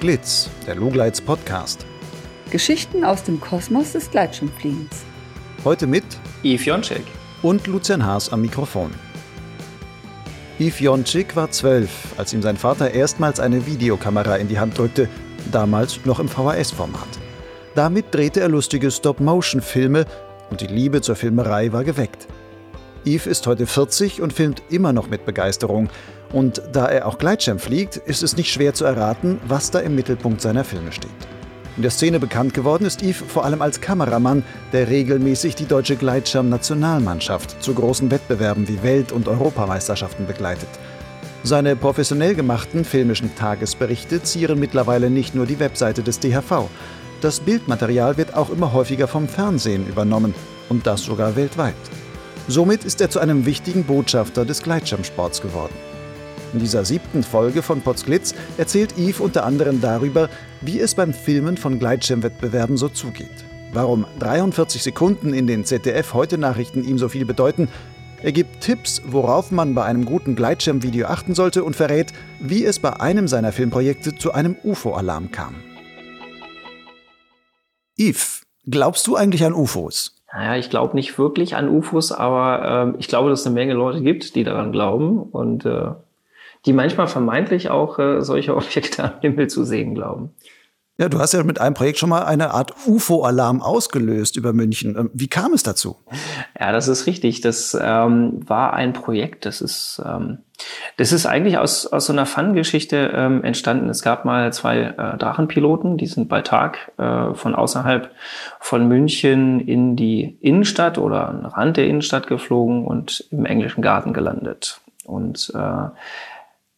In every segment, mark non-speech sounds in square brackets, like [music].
Potsglitz, der Lugleits Podcast. Geschichten aus dem Kosmos des Gleitschirmfliegens. Heute mit Yves Jonczyk und Lucian Haas am Mikrofon. Yves Jonczyk war zwölf, als ihm sein Vater erstmals eine Videokamera in die Hand drückte, damals noch im VHS-Format. Damit drehte er lustige Stop-Motion-Filme und die Liebe zur Filmerei war geweckt. Yves ist heute 40 und filmt immer noch mit Begeisterung. Und da er auch Gleitschirm fliegt, ist es nicht schwer zu erraten, was da im Mittelpunkt seiner Filme steht. In der Szene bekannt geworden ist Yves vor allem als Kameramann, der regelmäßig die deutsche Gleitschirm-Nationalmannschaft zu großen Wettbewerben wie Welt- und Europameisterschaften begleitet. Seine professionell gemachten filmischen Tagesberichte zieren mittlerweile nicht nur die Webseite des DHV. Das Bildmaterial wird auch immer häufiger vom Fernsehen übernommen und das sogar weltweit. Somit ist er zu einem wichtigen Botschafter des Gleitschirmsports geworden. In dieser siebten Folge von Potsglitz erzählt Yves unter anderem darüber, wie es beim Filmen von Gleitschirmwettbewerben so zugeht. Warum 43 Sekunden in den ZDF-Heute-Nachrichten ihm so viel bedeuten. Er gibt Tipps, worauf man bei einem guten Gleitschirmvideo achten sollte und verrät, wie es bei einem seiner Filmprojekte zu einem UFO-Alarm kam. Yves, glaubst du eigentlich an UFOs? Naja, ich glaube nicht wirklich an UFOs, aber äh, ich glaube, dass es eine Menge Leute gibt, die daran glauben und äh, die manchmal vermeintlich auch äh, solche [laughs] Objekte am Himmel zu sehen glauben. Ja, du hast ja mit einem Projekt schon mal eine Art UFO-Alarm ausgelöst über München. Ähm, wie kam es dazu? Ja, das ist richtig. Das ähm, war ein Projekt. Das ist, ähm, das ist eigentlich aus, aus so einer Fun-Geschichte ähm, entstanden. Es gab mal zwei äh, Drachenpiloten, die sind bei Tag äh, von außerhalb von München in die Innenstadt oder an den Rand der Innenstadt geflogen und im englischen Garten gelandet. Und äh,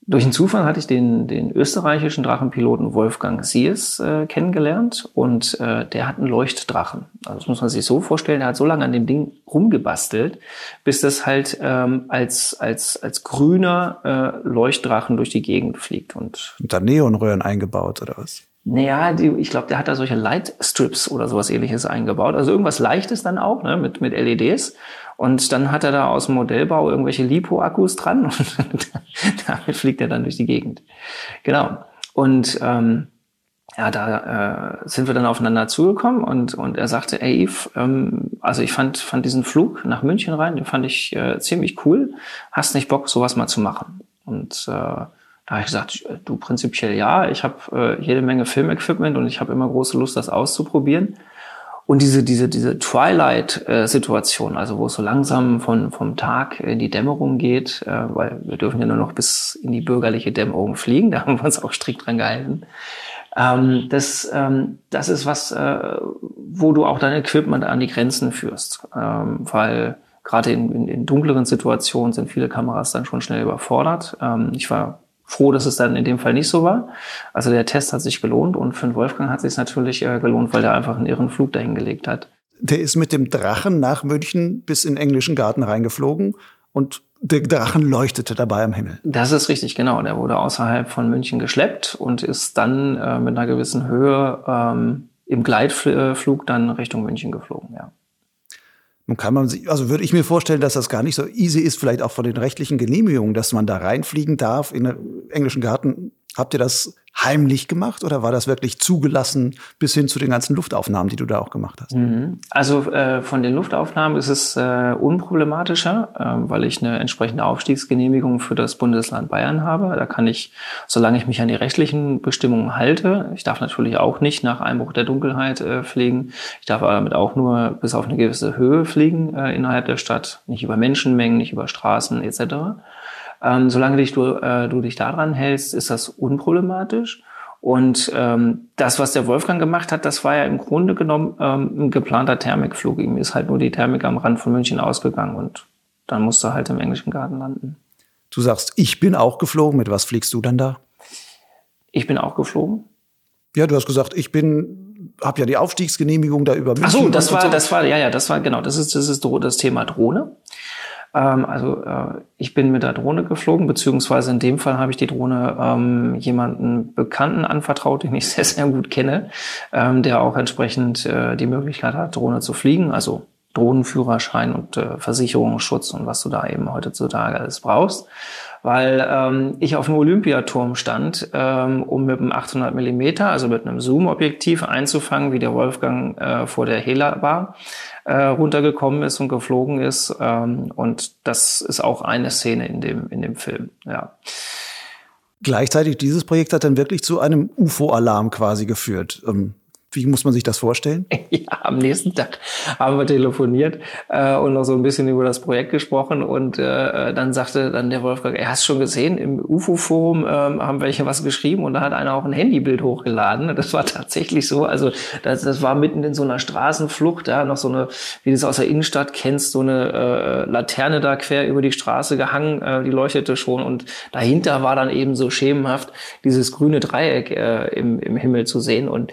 durch einen Zufall hatte ich den, den österreichischen Drachenpiloten Wolfgang Sies äh, kennengelernt und äh, der hat einen Leuchtdrachen. Also das muss man sich so vorstellen, der hat so lange an dem Ding rumgebastelt, bis das halt ähm, als, als, als grüner äh, Leuchtdrachen durch die Gegend fliegt. Und, und da Neonröhren eingebaut oder was? Naja, die, ich glaube, der hat da solche Lightstrips oder sowas ähnliches eingebaut. Also irgendwas Leichtes dann auch, ne, mit, mit LEDs. Und dann hat er da aus dem Modellbau irgendwelche Lipo-Akkus dran [laughs] und damit fliegt er dann durch die Gegend. Genau. Und ähm, ja, da äh, sind wir dann aufeinander zugekommen und, und er sagte, ey Yves, ähm, also ich fand, fand diesen Flug nach München rein, den fand ich äh, ziemlich cool. Hast nicht Bock, sowas mal zu machen? Und äh, da habe ich gesagt, du prinzipiell ja, ich habe äh, jede Menge Filmequipment und ich habe immer große Lust, das auszuprobieren. Und diese, diese, diese Twilight-Situation, also wo es so langsam von, vom Tag in die Dämmerung geht, äh, weil wir dürfen ja nur noch bis in die bürgerliche Dämmerung fliegen, [laughs] da haben wir uns auch strikt dran gehalten. Ähm, das, ähm, das ist was, äh, wo du auch dein Equipment an die Grenzen führst, ähm, weil gerade in, in, in dunkleren Situationen sind viele Kameras dann schon schnell überfordert. Ich war froh, dass es dann in dem Fall nicht so war. Also der Test hat sich gelohnt und für den Wolfgang hat sich natürlich äh, gelohnt, weil er einfach einen irren Flug dahin gelegt hat. Der ist mit dem Drachen nach München bis in den englischen Garten reingeflogen und der Drachen leuchtete dabei am Himmel. Das ist richtig, genau. Der wurde außerhalb von München geschleppt und ist dann äh, mit einer gewissen Höhe ähm, im Gleitflug dann Richtung München geflogen, ja. Nun kann man sich, also würde ich mir vorstellen, dass das gar nicht so easy ist, vielleicht auch von den rechtlichen Genehmigungen, dass man da reinfliegen darf in den englischen Garten. Habt ihr das heimlich gemacht oder war das wirklich zugelassen bis hin zu den ganzen Luftaufnahmen, die du da auch gemacht hast? Mhm. Also äh, von den Luftaufnahmen ist es äh, unproblematischer, äh, weil ich eine entsprechende Aufstiegsgenehmigung für das Bundesland Bayern habe. Da kann ich, solange ich mich an die rechtlichen Bestimmungen halte, ich darf natürlich auch nicht nach Einbruch der Dunkelheit äh, fliegen. Ich darf damit auch nur bis auf eine gewisse Höhe fliegen äh, innerhalb der Stadt, nicht über Menschenmengen, nicht über Straßen etc. Ähm, solange dich du, äh, du dich daran hältst, ist das unproblematisch. Und ähm, das, was der Wolfgang gemacht hat, das war ja im Grunde genommen ähm, ein geplanter Thermikflug. Ihm ist halt nur die Thermik am Rand von München ausgegangen und dann musste er halt im englischen Garten landen. Du sagst, ich bin auch geflogen. Mit was fliegst du dann da? Ich bin auch geflogen. Ja, du hast gesagt, ich bin, habe ja die Aufstiegsgenehmigung da über München. Ach so, das war, so. das war, ja, ja, das war genau, das ist, das ist das Thema Drohne. Ähm, also äh, ich bin mit der Drohne geflogen, beziehungsweise in dem Fall habe ich die Drohne ähm, jemanden Bekannten anvertraut, den ich [laughs] sehr, sehr gut kenne, ähm, der auch entsprechend äh, die Möglichkeit hat, Drohne zu fliegen. Also Drohnenführerschein und äh, Versicherungsschutz und was du da eben heutzutage alles brauchst. Weil ähm, ich auf dem Olympiaturm stand, ähm, um mit einem 800 Millimeter, also mit einem Zoom-Objektiv einzufangen, wie der Wolfgang äh, vor der Hela war, äh, runtergekommen ist und geflogen ist. Ähm, und das ist auch eine Szene in dem, in dem Film, ja. Gleichzeitig, dieses Projekt hat dann wirklich zu einem UFO-Alarm quasi geführt. Ähm, wie muss man sich das vorstellen? [laughs] Ja, am nächsten Tag haben wir telefoniert äh, und noch so ein bisschen über das Projekt gesprochen und äh, dann sagte dann der Wolfgang, er hast schon gesehen, im UFO-Forum äh, haben welche was geschrieben und da hat einer auch ein Handybild hochgeladen. Das war [laughs] tatsächlich so, also das, das war mitten in so einer Straßenflucht, da ja, noch so eine, wie du es aus der Innenstadt kennst, so eine äh, Laterne da quer über die Straße gehangen, äh, die leuchtete schon und dahinter war dann eben so schemenhaft dieses grüne Dreieck äh, im, im Himmel zu sehen und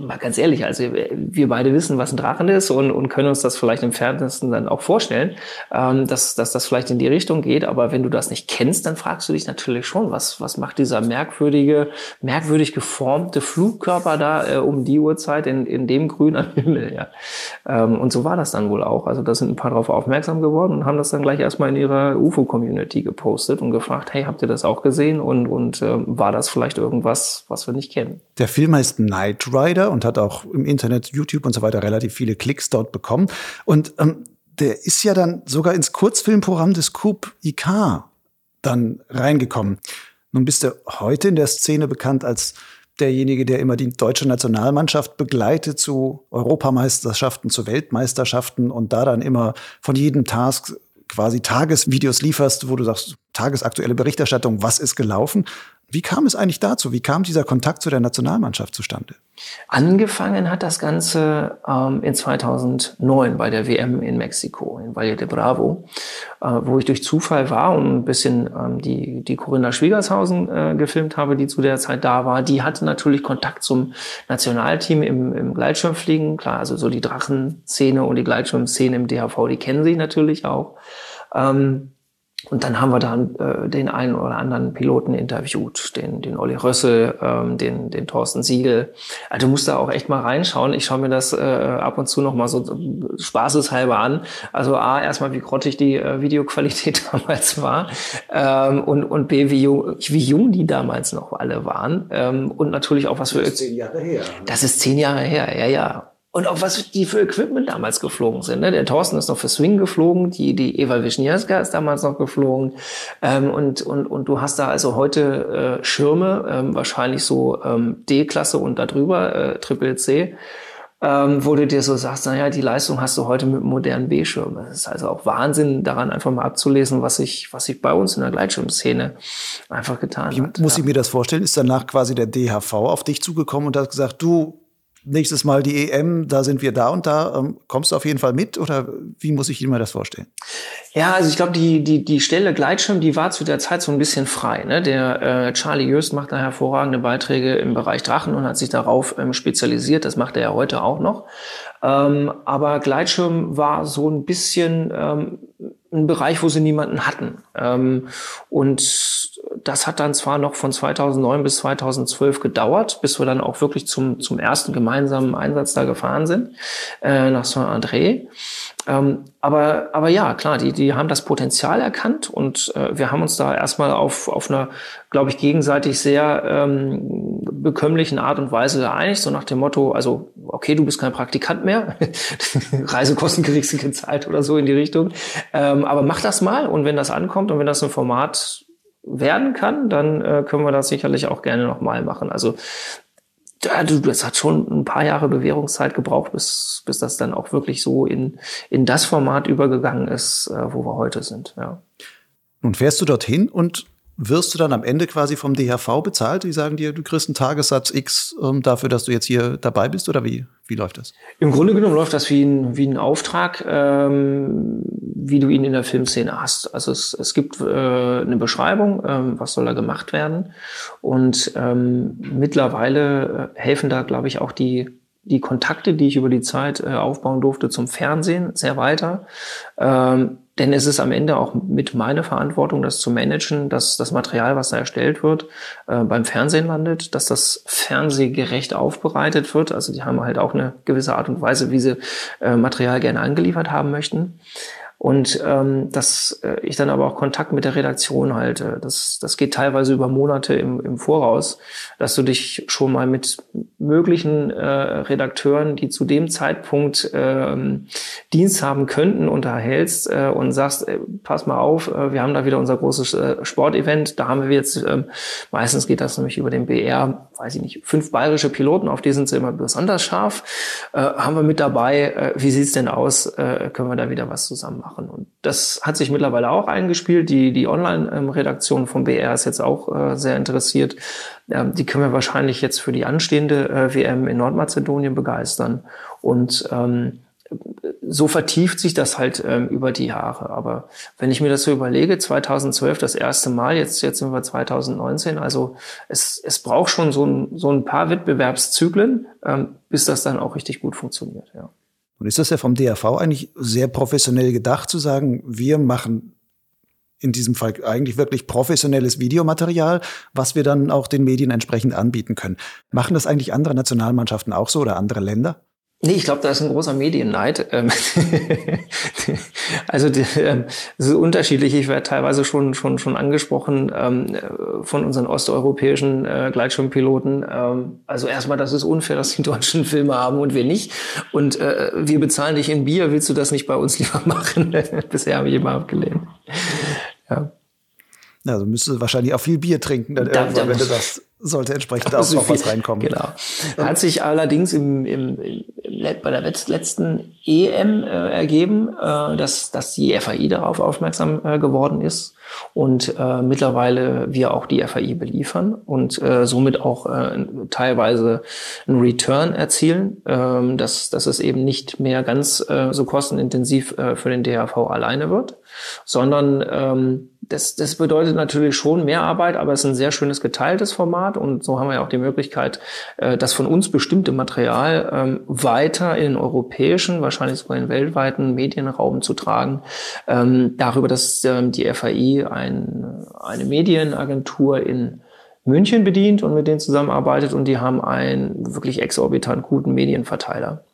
mal ganz ehrlich, also wir beide wissen, was ein Drachen ist und, und können uns das vielleicht im Fernsten dann auch vorstellen, ähm, dass, dass das vielleicht in die Richtung geht. Aber wenn du das nicht kennst, dann fragst du dich natürlich schon, was, was macht dieser merkwürdige, merkwürdig geformte Flugkörper da äh, um die Uhrzeit in, in dem Grün am [laughs] Himmel. Ja. Ähm, und so war das dann wohl auch. Also da sind ein paar darauf aufmerksam geworden und haben das dann gleich erstmal in ihrer UFO-Community gepostet und gefragt, hey, habt ihr das auch gesehen? Und, und äh, war das vielleicht irgendwas, was wir nicht kennen? Der Film heißt Night Ride. Rider und hat auch im Internet, YouTube und so weiter relativ viele Klicks dort bekommen. Und ähm, der ist ja dann sogar ins Kurzfilmprogramm des Coup IK dann reingekommen. Nun bist du heute in der Szene bekannt als derjenige, der immer die deutsche Nationalmannschaft begleitet zu Europameisterschaften, zu Weltmeisterschaften und da dann immer von jedem Task quasi Tagesvideos lieferst, wo du sagst, tagesaktuelle Berichterstattung, was ist gelaufen. Wie kam es eigentlich dazu? Wie kam dieser Kontakt zu der Nationalmannschaft zustande? Angefangen hat das Ganze ähm, in 2009 bei der WM in Mexiko, in Valle de Bravo, äh, wo ich durch Zufall war und ein bisschen ähm, die, die Corinna Schwiegershausen äh, gefilmt habe, die zu der Zeit da war. Die hatte natürlich Kontakt zum Nationalteam im, im Gleitschirmfliegen. Klar, also so die Drachenszene und die Gleitschirmszene im DHV, die kennen sie natürlich auch. Ähm, und dann haben wir dann äh, den einen oder anderen Piloten interviewt, den, den Olli Rössel, ähm, den, den Thorsten Siegel. Also du musst da auch echt mal reinschauen. Ich schaue mir das äh, ab und zu noch mal so spaßeshalber an. Also A, erstmal wie grottig die äh, Videoqualität [laughs] damals war ähm, und, und B, wie jung, wie jung die damals noch alle waren. Ähm, und natürlich auch was für... Das ist zehn Jahre her. Das ist zehn Jahre her, ja, ja. Und auch was die für Equipment damals geflogen sind. Ne? Der Thorsten ist noch für Swing geflogen, die, die Eva Wisniewska ist damals noch geflogen. Ähm, und, und, und du hast da also heute äh, Schirme, ähm, wahrscheinlich so ähm, D-Klasse und darüber, äh, Triple C, ähm, wo du dir so sagst, naja, die Leistung hast du heute mit modernen B-Schirmen. Das ist also auch Wahnsinn, daran einfach mal abzulesen, was sich was sich bei uns in der Gleitschirmszene einfach getan Wie hat. muss ja. ich mir das vorstellen? Ist danach quasi der DHV auf dich zugekommen und hat gesagt, du, nächstes Mal die EM, da sind wir da und da. Ähm, kommst du auf jeden Fall mit oder wie muss ich mir das vorstellen? Ja, also ich glaube, die, die, die Stelle Gleitschirm, die war zu der Zeit so ein bisschen frei. Ne? Der äh, Charlie Jöst macht da hervorragende Beiträge im Bereich Drachen und hat sich darauf ähm, spezialisiert. Das macht er ja heute auch noch. Ähm, aber Gleitschirm war so ein bisschen ähm, ein Bereich, wo sie niemanden hatten. Ähm, und das hat dann zwar noch von 2009 bis 2012 gedauert, bis wir dann auch wirklich zum, zum ersten gemeinsamen Einsatz da gefahren sind, äh, nach Saint-André. Ähm, aber, aber ja, klar, die, die haben das Potenzial erkannt und äh, wir haben uns da erstmal auf, auf einer, glaube ich, gegenseitig sehr ähm, bekömmlichen Art und Weise geeinigt, so nach dem Motto, also, okay, du bist kein Praktikant mehr, [laughs] Reisekosten kriegst du gezahlt oder so in die Richtung, ähm, aber mach das mal und wenn das ankommt und wenn das ein Format werden kann, dann äh, können wir das sicherlich auch gerne nochmal machen. Also du, das hat schon ein paar Jahre Bewährungszeit gebraucht, bis, bis das dann auch wirklich so in, in das Format übergegangen ist, äh, wo wir heute sind. Ja. Nun fährst du dorthin und wirst du dann am Ende quasi vom DHV bezahlt? Die sagen dir, du kriegst einen Tagessatz X ähm, dafür, dass du jetzt hier dabei bist oder wie, wie läuft das? Im Grunde genommen läuft das wie ein, wie ein Auftrag, ähm, wie du ihn in der Filmszene hast. Also es, es gibt äh, eine Beschreibung, ähm, was soll da gemacht werden. Und ähm, mittlerweile äh, helfen da, glaube ich, auch die die Kontakte, die ich über die Zeit äh, aufbauen durfte zum Fernsehen, sehr weiter. Ähm, denn es ist am Ende auch mit meiner Verantwortung, das zu managen, dass das Material, was da erstellt wird, äh, beim Fernsehen landet, dass das fernsehgerecht aufbereitet wird. Also die haben halt auch eine gewisse Art und Weise, wie sie äh, Material gerne angeliefert haben möchten. Und ähm, dass äh, ich dann aber auch Kontakt mit der Redaktion halte. Das, das geht teilweise über Monate im, im Voraus, dass du dich schon mal mit möglichen äh, Redakteuren, die zu dem Zeitpunkt ähm, Dienst haben könnten, unterhältst äh, und sagst, ey, pass mal auf, äh, wir haben da wieder unser großes äh, Sportevent, da haben wir jetzt, äh, meistens geht das nämlich über den BR, weiß ich nicht, fünf bayerische Piloten, auf die sind sie immer besonders scharf, äh, haben wir mit dabei, äh, wie sieht's denn aus, äh, können wir da wieder was zusammen machen? Und das hat sich mittlerweile auch eingespielt. Die, die Online-Redaktion vom BR ist jetzt auch äh, sehr interessiert. Ähm, die können wir wahrscheinlich jetzt für die anstehende äh, WM in Nordmazedonien begeistern. Und ähm, so vertieft sich das halt ähm, über die Jahre. Aber wenn ich mir das so überlege, 2012 das erste Mal, jetzt, jetzt sind wir 2019, also es, es braucht schon so ein, so ein paar Wettbewerbszyklen, ähm, bis das dann auch richtig gut funktioniert. Ja. Und ist das ja vom DRV eigentlich sehr professionell gedacht, zu sagen, wir machen in diesem Fall eigentlich wirklich professionelles Videomaterial, was wir dann auch den Medien entsprechend anbieten können. Machen das eigentlich andere Nationalmannschaften auch so oder andere Länder? Nee, ich glaube, da ist ein großer Medienneid. Ähm, [laughs] also ähm, es ist unterschiedlich. Ich werde teilweise schon schon schon angesprochen ähm, von unseren osteuropäischen äh, Gleitschirmpiloten. Also erstmal, das ist unfair, dass die deutschen Filme haben und wir nicht. Und äh, wir bezahlen dich in Bier. Willst du das nicht bei uns lieber [laughs] machen? Bisher habe ich immer abgelehnt. Ja. Also müsstest du wahrscheinlich auch viel Bier trinken, dann da, irgendwann, wenn du das sollte entsprechend [laughs] auch noch was reinkommen. Genau. Hat sich allerdings im, im, im, bei der letzten EM äh, ergeben, äh, dass, dass die FAI darauf aufmerksam äh, geworden ist und äh, mittlerweile wir auch die FAI beliefern und äh, somit auch äh, teilweise einen Return erzielen, äh, dass, dass es eben nicht mehr ganz so kostenintensiv für den DHV alleine wird, sondern ähm, das, das bedeutet natürlich schon mehr Arbeit, aber es ist ein sehr schönes geteiltes Format und so haben wir ja auch die Möglichkeit, äh, das von uns bestimmte Material ähm, weiter in den europäischen, wahrscheinlich sogar in den weltweiten Medienraum zu tragen. Ähm, darüber, dass ähm, die FAI ein, eine Medienagentur in München bedient und mit denen zusammenarbeitet und die haben einen wirklich exorbitant guten Medienverteiler.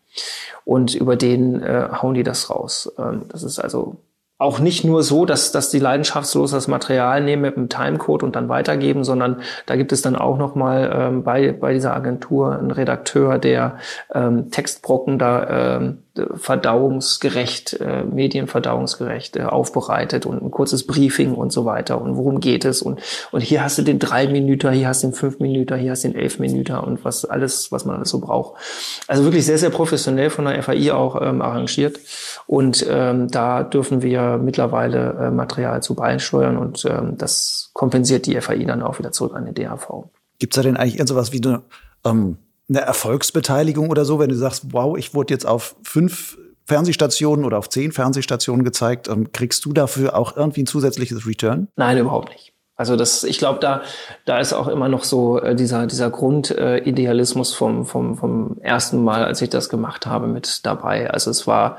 Und über den äh, hauen die das raus. Ähm, das ist also auch nicht nur so, dass, dass die leidenschaftslos das Material nehmen mit einem Timecode und dann weitergeben, sondern da gibt es dann auch nochmal ähm, bei, bei dieser Agentur einen Redakteur, der ähm, Textbrocken da ähm, verdauungsgerecht, äh, medienverdauungsgerecht äh, aufbereitet und ein kurzes Briefing und so weiter und worum geht es und, und hier hast du den drei Minuten, hier hast du den fünf Minuten, hier hast du den elf Minuten und was alles, was man alles so braucht. Also wirklich sehr, sehr professionell von der FAI auch ähm, arrangiert und ähm, da dürfen wir mittlerweile äh, Material zu beisteuern und ähm, das kompensiert die FAI dann auch wieder zurück an den DHV. Gibt es da denn eigentlich irgendwas wie eine ähm eine Erfolgsbeteiligung oder so, wenn du sagst, wow, ich wurde jetzt auf fünf Fernsehstationen oder auf zehn Fernsehstationen gezeigt, ähm, kriegst du dafür auch irgendwie ein zusätzliches Return? Nein, überhaupt nicht. Also das, ich glaube, da, da ist auch immer noch so äh, dieser, dieser Grundidealismus äh, vom, vom, vom ersten Mal, als ich das gemacht habe, mit dabei. Also es war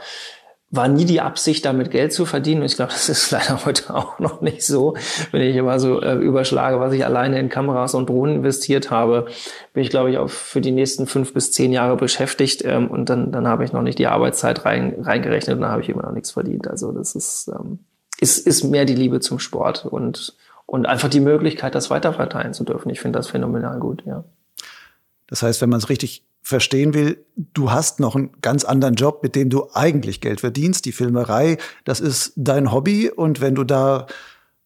war nie die Absicht, damit Geld zu verdienen. Und ich glaube, [laughs] das ist leider heute auch noch nicht so. Wenn ich immer so äh, überschlage, was ich alleine in Kameras und Drohnen investiert habe, bin ich, glaube ich, auch für die nächsten fünf bis zehn Jahre beschäftigt. Ähm, und dann, dann habe ich noch nicht die Arbeitszeit rein, reingerechnet und dann habe ich immer noch nichts verdient. Also das ist, ähm, ist, ist mehr die Liebe zum Sport und, und einfach die Möglichkeit, das weiterverteilen zu dürfen. Ich finde das phänomenal gut, ja. Das heißt, wenn man es richtig verstehen will, du hast noch einen ganz anderen Job, mit dem du eigentlich Geld verdienst. Die Filmerei, das ist dein Hobby. Und wenn du da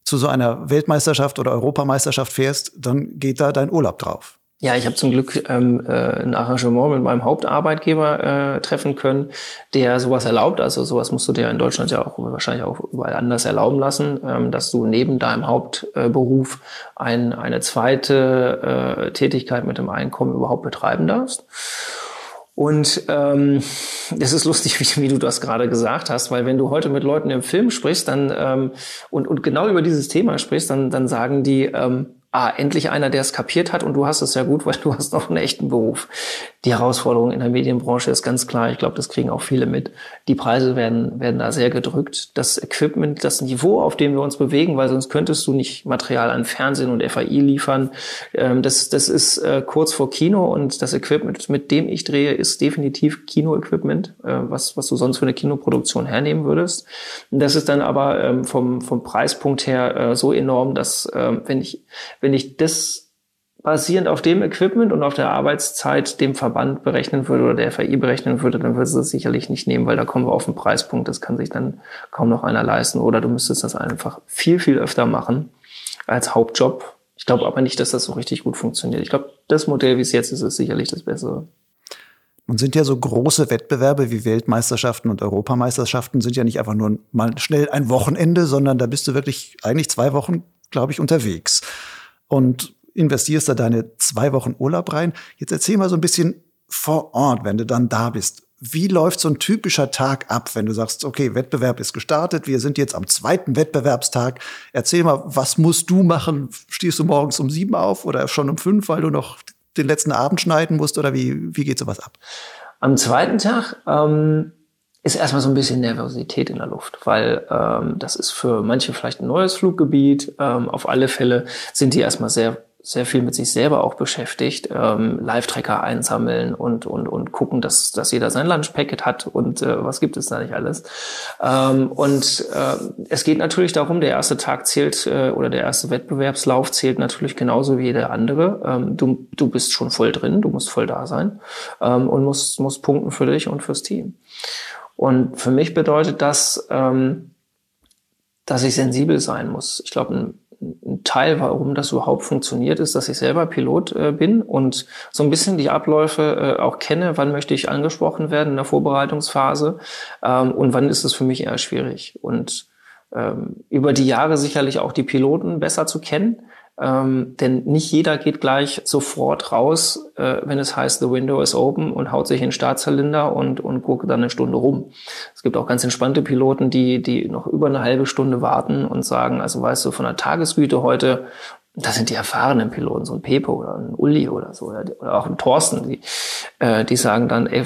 zu so einer Weltmeisterschaft oder Europameisterschaft fährst, dann geht da dein Urlaub drauf. Ja, ich habe zum Glück ähm, äh, ein Arrangement mit meinem Hauptarbeitgeber äh, treffen können, der sowas erlaubt. Also sowas musst du dir in Deutschland ja auch wahrscheinlich auch überall anders erlauben lassen, ähm, dass du neben deinem Hauptberuf ein, eine zweite äh, Tätigkeit mit dem Einkommen überhaupt betreiben darfst. Und ähm, es ist lustig, [laughs] wie, wie du das gerade gesagt hast, weil wenn du heute mit Leuten im Film sprichst, dann ähm, und, und genau über dieses Thema sprichst, dann, dann sagen die, ähm, ah, endlich einer, der es kapiert hat und du hast es ja gut, weil du hast noch einen echten Beruf. Die Herausforderung in der Medienbranche ist ganz klar. Ich glaube, das kriegen auch viele mit. Die Preise werden, werden da sehr gedrückt. Das Equipment, das Niveau, auf dem wir uns bewegen, weil sonst könntest du nicht Material an Fernsehen und FAI liefern. Ähm, das, das ist äh, kurz vor Kino und das Equipment, mit dem ich drehe, ist definitiv Kino-Equipment, äh, was, was du sonst für eine Kinoproduktion hernehmen würdest. Das ist dann aber ähm, vom, vom Preispunkt her äh, so enorm, dass ähm, wenn ich wenn ich das basierend auf dem Equipment und auf der Arbeitszeit dem Verband berechnen würde oder der FAI berechnen würde, dann würde es das sicherlich nicht nehmen, weil da kommen wir auf einen Preispunkt, das kann sich dann kaum noch einer leisten. Oder du müsstest das einfach viel, viel öfter machen als Hauptjob. Ich glaube aber nicht, dass das so richtig gut funktioniert. Ich glaube, das Modell, wie es jetzt ist, ist sicherlich das Bessere. Und sind ja so große Wettbewerbe wie Weltmeisterschaften und Europameisterschaften sind ja nicht einfach nur mal schnell ein Wochenende, sondern da bist du wirklich eigentlich zwei Wochen, glaube ich, unterwegs und investierst da deine zwei Wochen Urlaub rein. Jetzt erzähl mal so ein bisschen vor Ort, wenn du dann da bist. Wie läuft so ein typischer Tag ab, wenn du sagst, okay, Wettbewerb ist gestartet, wir sind jetzt am zweiten Wettbewerbstag. Erzähl mal, was musst du machen? Stehst du morgens um sieben auf oder schon um fünf, weil du noch den letzten Abend schneiden musst oder wie, wie geht sowas ab? Am zweiten Tag ähm, ist erstmal so ein bisschen Nervosität in der Luft, weil ähm, das ist für manche vielleicht ein neues Fluggebiet. Ähm, auf alle Fälle sind die erstmal sehr sehr viel mit sich selber auch beschäftigt, ähm, Live-Tracker einsammeln und, und, und gucken, dass, dass jeder sein Lunch-Packet hat und äh, was gibt es da nicht alles. Ähm, und äh, es geht natürlich darum, der erste Tag zählt äh, oder der erste Wettbewerbslauf zählt natürlich genauso wie jeder andere. Ähm, du, du bist schon voll drin, du musst voll da sein ähm, und musst, musst punkten für dich und fürs Team. Und für mich bedeutet das, ähm, dass ich sensibel sein muss. Ich glaube, ein, ein, Teil, warum das überhaupt funktioniert, ist, dass ich selber Pilot äh, bin und so ein bisschen die Abläufe äh, auch kenne. Wann möchte ich angesprochen werden in der Vorbereitungsphase ähm, und wann ist es für mich eher schwierig. Und ähm, über die Jahre sicherlich auch die Piloten besser zu kennen ähm, denn nicht jeder geht gleich sofort raus, äh, wenn es heißt, the window is open und haut sich in den Startzylinder und, und guckt dann eine Stunde rum. Es gibt auch ganz entspannte Piloten, die, die noch über eine halbe Stunde warten und sagen, also weißt du, von der Tagesgüte heute, das sind die erfahrenen Piloten, so ein Pepe oder ein Uli oder so, oder auch ein Thorsten, die, äh, die sagen dann, ey,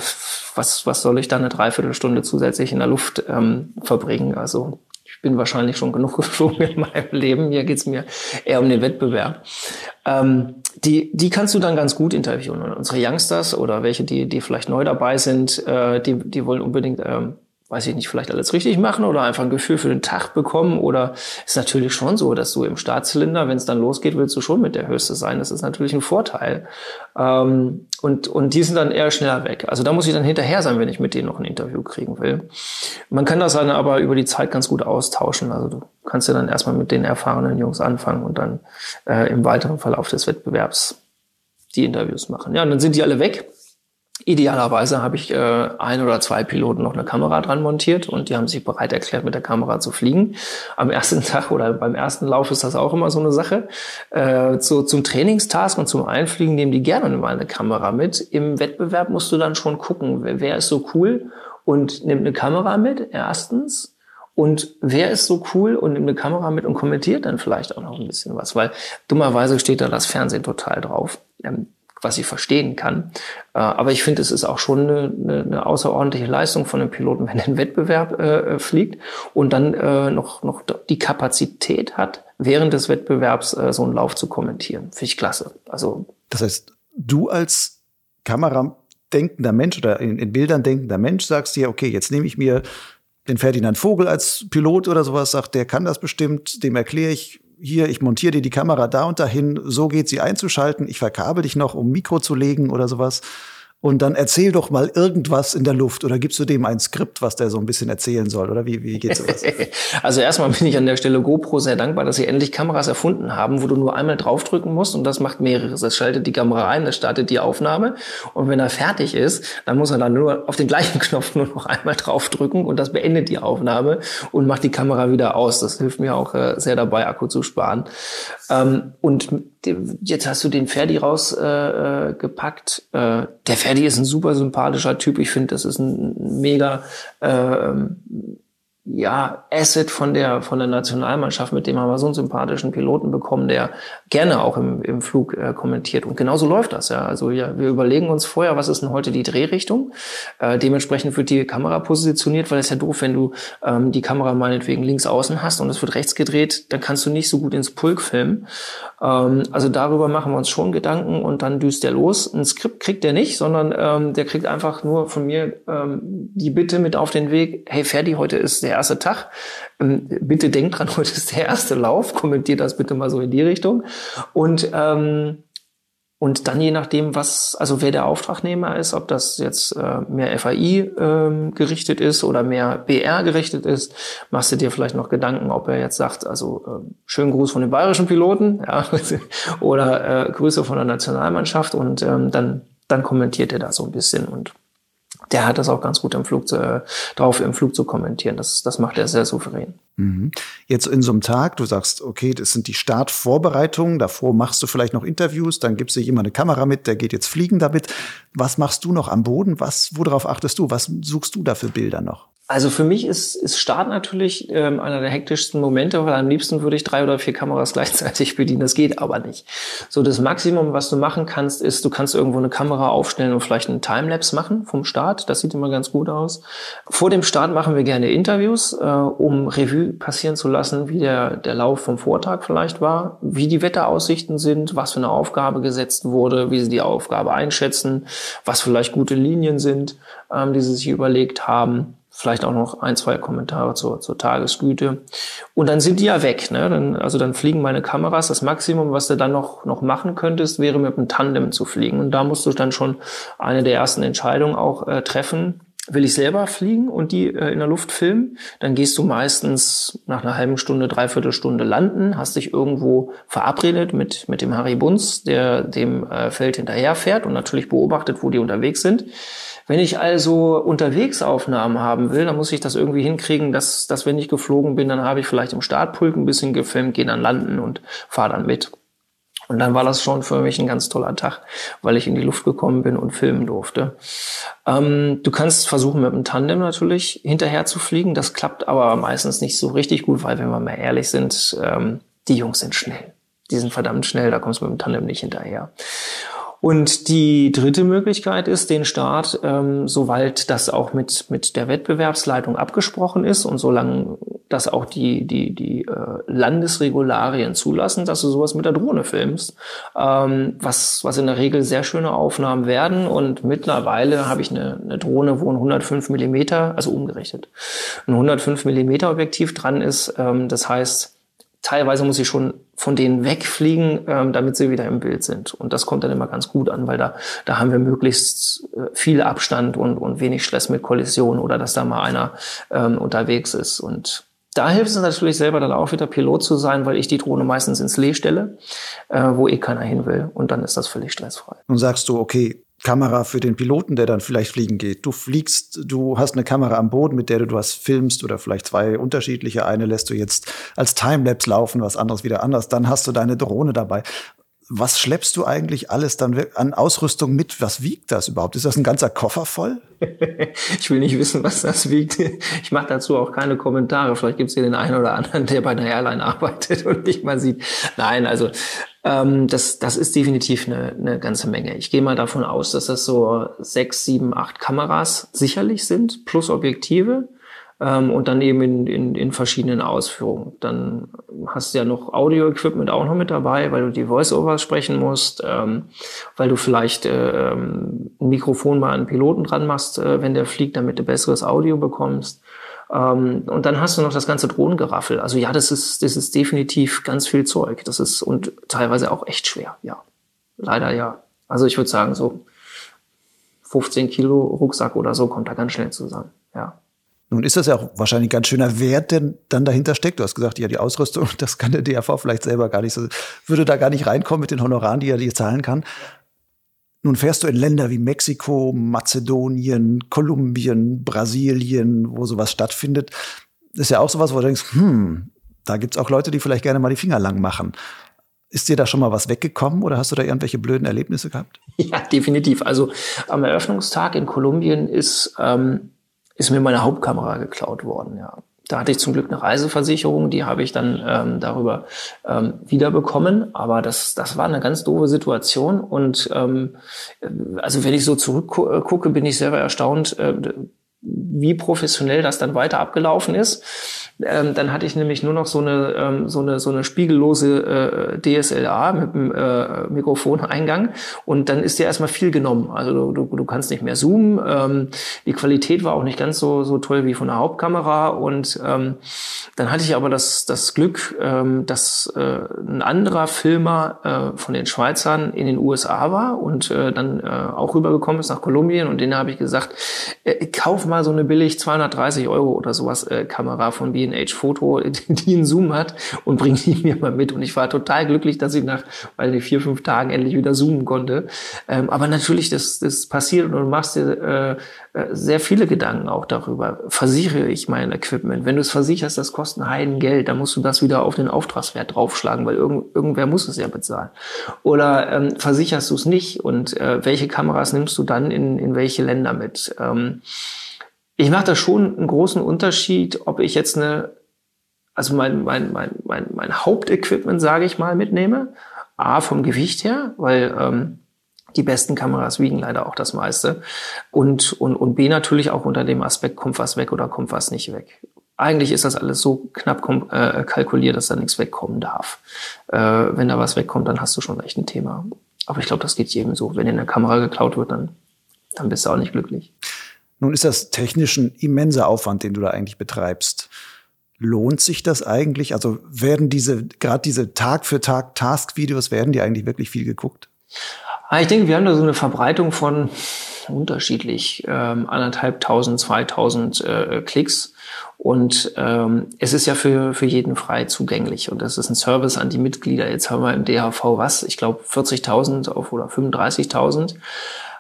was, was soll ich da eine Dreiviertelstunde zusätzlich in der Luft ähm, verbringen? Also ich bin wahrscheinlich schon genug [laughs] geflogen in meinem Leben. Hier geht's mir eher um den Wettbewerb. Ähm, die, die kannst du dann ganz gut interviewen. Und unsere Youngsters oder welche, die, die vielleicht neu dabei sind, äh, die, die wollen unbedingt ähm, weiß ich nicht, vielleicht alles richtig machen oder einfach ein Gefühl für den Tag bekommen oder ist natürlich schon so, dass du im Startzylinder, wenn es dann losgeht, willst du schon mit der Höchste sein. Das ist natürlich ein Vorteil. Ähm, und, und die sind dann eher schneller weg. Also da muss ich dann hinterher sein, wenn ich mit denen noch ein Interview kriegen will. Man kann das dann aber über die Zeit ganz gut austauschen. Also du kannst ja dann erstmal mit den erfahrenen Jungs anfangen und dann äh, im weiteren Verlauf des Wettbewerbs die Interviews machen. Ja, und dann sind die alle weg. Idealerweise habe ich äh, ein oder zwei Piloten noch eine Kamera dran montiert und die haben sich bereit erklärt, mit der Kamera zu fliegen. Am ersten [laughs] Tag oder beim ersten Lauf ist das auch immer so eine Sache. Äh, so, zum Trainingstask und zum Einfliegen nehmen die gerne mal eine Kamera mit. Im Wettbewerb musst du dann schon gucken, wer, wer ist so cool und nimmt eine Kamera mit, erstens. Und wer ist so cool und nimmt eine Kamera mit und kommentiert dann vielleicht auch noch ein bisschen was, weil dummerweise steht da das Fernsehen total drauf. Ähm, was ich verstehen kann. Äh, aber ich finde, es ist auch schon eine, eine, außerordentliche Leistung von einem Piloten, wenn er einen Wettbewerb äh, fliegt und dann äh, noch, noch die Kapazität hat, während des Wettbewerbs äh, so einen Lauf zu kommentieren. Finde ich klasse. Also das heißt, du als Kameradenkender Mensch oder in, in Bildern denkender Mensch sagst dir, okay, jetzt nehme ich mir den Ferdinand Vogel als Pilot oder sowas, sagt, der kann das bestimmt, dem erkläre ich, hier, ich montiere dir die Kamera da und dahin, so geht sie einzuschalten, ich verkabel dich noch, um Mikro zu legen oder sowas und dann erzähl doch mal irgendwas in der Luft oder gibst du dem ein Skript, was der so ein bisschen erzählen soll oder wie, wie geht sowas? [laughs] also erstmal bin ich an der Stelle GoPro sehr dankbar, dass sie endlich Kameras erfunden haben, wo du nur einmal draufdrücken musst und das macht mehreres. Das schaltet die Kamera ein, das startet die Aufnahme und wenn er fertig ist, dann muss er dann nur auf den gleichen [laughs] Knopf nur noch einmal draufdrücken und das beendet die Aufnahme und macht die Kamera wieder aus. Das hilft mir auch äh, sehr dabei, Akku zu sparen. Ähm, und jetzt hast du den Ferdi rausgepackt. Äh, äh, der Ferdi ist ein super sympathischer Typ. Ich finde, das ist ein mega äh, ja, Asset von der, von der Nationalmannschaft, mit dem haben wir so einen sympathischen Piloten bekommen, der gerne auch im, im Flug äh, kommentiert. Und genauso läuft das, ja. Also ja, wir überlegen uns vorher, was ist denn heute die Drehrichtung? Äh, dementsprechend wird die Kamera positioniert, weil es ja doof, wenn du ähm, die Kamera meinetwegen links außen hast und es wird rechts gedreht, dann kannst du nicht so gut ins Pulk filmen. Ähm, also darüber machen wir uns schon Gedanken und dann düst der los. Ein Skript kriegt der nicht, sondern ähm, der kriegt einfach nur von mir ähm, die Bitte mit auf den Weg, hey Ferdi, heute ist der erste Tag. Ähm, bitte denkt dran, [laughs] heute ist der erste Lauf. Kommentiert das bitte mal so in die Richtung. Und ähm, und dann je nachdem, was, also wer der Auftragnehmer ist, ob das jetzt äh, mehr FAI ähm, gerichtet ist oder mehr BR gerichtet ist, machst du dir vielleicht noch Gedanken, ob er jetzt sagt, also äh, schönen Gruß von den bayerischen Piloten [laughs] ja, oder äh, Grüße von der Nationalmannschaft und ähm, dann, dann kommentiert er da so ein bisschen und der hat das auch ganz gut im Flug zu, äh, drauf, im Flug zu kommentieren. Das, das macht er sehr souverän. Mhm. Jetzt in so einem Tag, du sagst, okay, das sind die Startvorbereitungen, davor machst du vielleicht noch Interviews, dann gibst du jemand eine Kamera mit, der geht jetzt fliegen damit. Was machst du noch am Boden? Was, worauf achtest du? Was suchst du da für Bilder noch? Also für mich ist, ist Start natürlich ähm, einer der hektischsten Momente, weil am liebsten würde ich drei oder vier Kameras [laughs] gleichzeitig bedienen. Das geht aber nicht. So das Maximum, was du machen kannst, ist, du kannst irgendwo eine Kamera aufstellen und vielleicht einen Timelapse machen vom Start. Das sieht immer ganz gut aus. Vor dem Start machen wir gerne Interviews, äh, um Revue passieren zu lassen, wie der, der Lauf vom Vortag vielleicht war, wie die Wetteraussichten sind, was für eine Aufgabe gesetzt wurde, wie sie die Aufgabe einschätzen, was vielleicht gute Linien sind, ähm, die sie sich überlegt haben vielleicht auch noch ein, zwei Kommentare zur, zur Tagesgüte. Und dann sind die ja weg. Ne? Dann, also dann fliegen meine Kameras. Das Maximum, was du dann noch, noch machen könntest, wäre mit einem Tandem zu fliegen. Und da musst du dann schon eine der ersten Entscheidungen auch äh, treffen. Will ich selber fliegen und die äh, in der Luft filmen, dann gehst du meistens nach einer halben Stunde, dreiviertel Stunde landen, hast dich irgendwo verabredet mit, mit dem Harry Bunz, der dem äh, Feld hinterherfährt und natürlich beobachtet, wo die unterwegs sind. Wenn ich also unterwegs Aufnahmen haben will, dann muss ich das irgendwie hinkriegen, dass, dass wenn ich geflogen bin, dann habe ich vielleicht im Startpulk ein bisschen gefilmt, gehe dann landen und fahre dann mit. Und dann war das schon für mich ein ganz toller Tag, weil ich in die Luft gekommen bin und filmen durfte. Ähm, du kannst versuchen, mit einem Tandem natürlich hinterher zu fliegen. Das klappt aber meistens nicht so richtig gut, weil, wenn wir mal ehrlich sind, ähm, die Jungs sind schnell. Die sind verdammt schnell, da kommst du mit dem Tandem nicht hinterher. Und die dritte Möglichkeit ist, den Start, ähm, soweit das auch mit, mit der Wettbewerbsleitung abgesprochen ist und solange das auch die, die, die äh, Landesregularien zulassen, dass du sowas mit der Drohne filmst, ähm, was, was in der Regel sehr schöne Aufnahmen werden. Und mittlerweile habe ich eine, eine Drohne, wo ein 105 Millimeter, also umgerechnet, ein 105 Millimeter Objektiv dran ist. Ähm, das heißt, teilweise muss ich schon von denen wegfliegen, ähm, damit sie wieder im Bild sind. Und das kommt dann immer ganz gut an, weil da, da haben wir möglichst äh, viel Abstand und, und wenig Stress mit Kollision oder dass da mal einer ähm, unterwegs ist. Und da hilft es natürlich selber dann auch wieder Pilot zu sein, weil ich die Drohne meistens ins Lee stelle, äh, wo eh keiner hin will. Und dann ist das völlig stressfrei. Nun sagst du, okay, Kamera für den Piloten, der dann vielleicht fliegen geht. Du fliegst, du hast eine Kamera am Boden, mit der du was filmst oder vielleicht zwei unterschiedliche. Eine lässt du jetzt als Timelapse laufen, was anderes wieder anders. Dann hast du deine Drohne dabei. Was schleppst du eigentlich alles dann an Ausrüstung mit? Was wiegt das überhaupt? Ist das ein ganzer Koffer voll? [laughs] ich will nicht wissen, was das wiegt. Ich mache dazu auch keine Kommentare. Vielleicht gibt es hier den einen oder anderen, der bei einer Airline arbeitet und nicht mal sieht. Nein, also ähm, das, das ist definitiv eine, eine ganze Menge. Ich gehe mal davon aus, dass das so sechs, sieben, acht Kameras sicherlich sind, plus Objektive. Ähm, und dann eben in, in, in verschiedenen Ausführungen. Dann hast du ja noch Audio-Equipment auch noch mit dabei, weil du die Voice-Overs sprechen musst, ähm, weil du vielleicht äh, ähm, ein Mikrofon mal an Piloten dran machst, äh, wenn der fliegt, damit du besseres Audio bekommst. Ähm, und dann hast du noch das ganze Drohnengeraffel. Also ja, das ist, das ist definitiv ganz viel Zeug. Das ist und teilweise auch echt schwer, ja. Leider ja. Also ich würde sagen, so 15 Kilo Rucksack oder so kommt da ganz schnell zusammen, ja. Nun ist das ja auch wahrscheinlich ein ganz schöner Wert, der dann dahinter steckt. Du hast gesagt, ja, die Ausrüstung, das kann der DRV vielleicht selber gar nicht so, würde da gar nicht reinkommen mit den Honoraren, die er dir zahlen kann. Nun fährst du in Länder wie Mexiko, Mazedonien, Kolumbien, Brasilien, wo sowas stattfindet. Ist ja auch sowas, wo du denkst, hm, da gibt's auch Leute, die vielleicht gerne mal die Finger lang machen. Ist dir da schon mal was weggekommen oder hast du da irgendwelche blöden Erlebnisse gehabt? Ja, definitiv. Also am Eröffnungstag in Kolumbien ist, ähm, ist mir meine Hauptkamera geklaut worden, ja Da hatte ich zum Glück eine Reiseversicherung, die habe ich dann ähm, darüber ähm, wiederbekommen. Aber das, das war eine ganz doofe Situation. Und ähm, also wenn ich so zurückgucke, bin ich selber erstaunt, äh, wie professionell das dann weiter abgelaufen ist. Ähm, dann hatte ich nämlich nur noch so eine ähm, so eine so eine spiegellose äh, DSLA mit dem äh, Mikrofoneingang und dann ist dir erstmal viel genommen. Also du, du, kannst nicht mehr zoomen. Ähm, die Qualität war auch nicht ganz so so toll wie von der Hauptkamera und ähm, dann hatte ich aber das das Glück, ähm, dass äh, ein anderer Filmer äh, von den Schweizern in den USA war und äh, dann äh, auch rübergekommen ist nach Kolumbien und den habe ich gesagt, äh, kauf mal so eine billig 230 Euro oder sowas äh, Kamera von B B&H-Foto, [laughs] die einen Zoom hat und bringt die mir mal mit. Und ich war total glücklich, dass ich nach, weil ich vier, fünf Tagen endlich wieder zoomen konnte. Ähm, aber natürlich, das, das passiert und du machst dir äh, äh, sehr viele Gedanken auch darüber. Versichere ich mein Equipment? Wenn du es versicherst, das kostet ein Heidengeld, dann musst du das wieder auf den Auftragswert draufschlagen, weil irgend, irgendwer muss es ja bezahlen. Oder ähm, versicherst du es nicht und äh, welche Kameras nimmst du dann in, in welche Länder mit? Ähm, ich mache da schon einen großen Unterschied, ob ich jetzt eine, also mein, mein, mein, mein, mein Hauptequipment, sage ich mal, mitnehme. A, vom Gewicht her, weil ähm, die besten Kameras wiegen leider auch das meiste. Und, und, und B, natürlich auch unter dem Aspekt, kommt was weg oder kommt was nicht weg. Eigentlich ist das alles so knapp äh, kalkuliert, dass da nichts wegkommen darf. Äh, wenn da was wegkommt, dann hast du schon echt ein Thema. Aber ich glaube, das geht jedem so. Wenn dir eine Kamera geklaut wird, dann, dann bist du auch nicht glücklich. Nun ist das technisch ein immenser Aufwand, den du da eigentlich betreibst. Lohnt sich das eigentlich? Also werden diese, gerade diese Tag für Tag Task-Videos, werden die eigentlich wirklich viel geguckt? Ah, ich denke, wir haben da so eine Verbreitung von unterschiedlich ähm, anderthalb tausend, zweitausend äh, Klicks. Und ähm, es ist ja für, für jeden frei zugänglich. Und das ist ein Service an die Mitglieder. Jetzt haben wir im DHV was? Ich glaube 40.000 auf oder 35.000.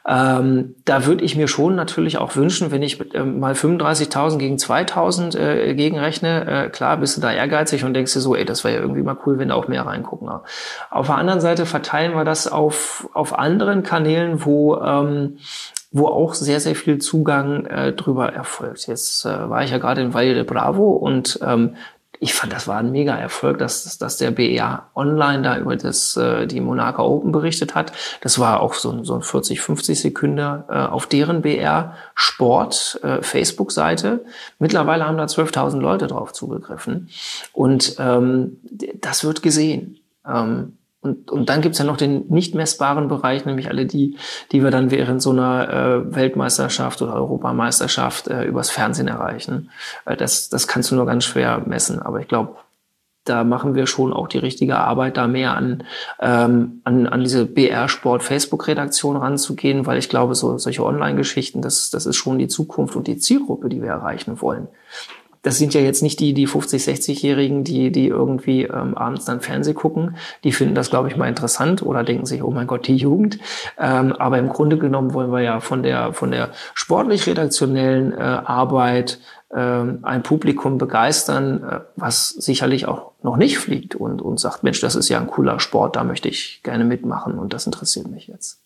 Ähm, da würde ich mir schon natürlich auch wünschen, wenn ich äh, mal 35.000 gegen 2.000 äh, gegenrechne, äh, klar bist du da ehrgeizig und denkst dir so, ey, das wäre ja irgendwie mal cool, wenn da auch mehr reingucken. Auf der anderen Seite verteilen wir das auf, auf anderen Kanälen, wo ähm, wo auch sehr, sehr viel Zugang äh, drüber erfolgt. Jetzt äh, war ich ja gerade in Valle de Bravo und ähm, ich fand, das war ein mega Erfolg, dass, dass der BEA online da über das, äh, die Monaco Open berichtet hat. Das war auch so, so ein 40, 50 Sekunden äh, auf deren BR Sport äh, Facebook-Seite. Mittlerweile haben da 12.000 Leute drauf zugegriffen. Und ähm, das wird gesehen. Ähm, und, und dann gibt's ja noch den nicht messbaren Bereich, nämlich alle die, die wir dann während so einer äh, Weltmeisterschaft oder Europameisterschaft äh, übers Fernsehen erreichen. Äh, das, das kannst du nur ganz schwer messen. Aber ich glaube, da machen wir schon auch die richtige Arbeit, da mehr an, ähm, an, an diese BR-Sport-Facebook-Redaktion ranzugehen, weil ich glaube, so, solche Online-Geschichten, das, das ist schon die Zukunft und die Zielgruppe, die wir erreichen wollen das sind ja jetzt nicht die, die 50, 60-Jährigen, die, die irgendwie ähm, abends dann Fernseh gucken. Die finden das, glaube ich, mal interessant oder denken sich, oh mein Gott, die Jugend. Ähm, aber im Grunde genommen wollen wir ja von der, von der sportlich-redaktionellen äh, Arbeit äh, ein Publikum begeistern, äh, was sicherlich auch noch nicht fliegt und, und sagt, Mensch, das ist ja ein cooler Sport, da möchte ich gerne mitmachen und das interessiert mich jetzt.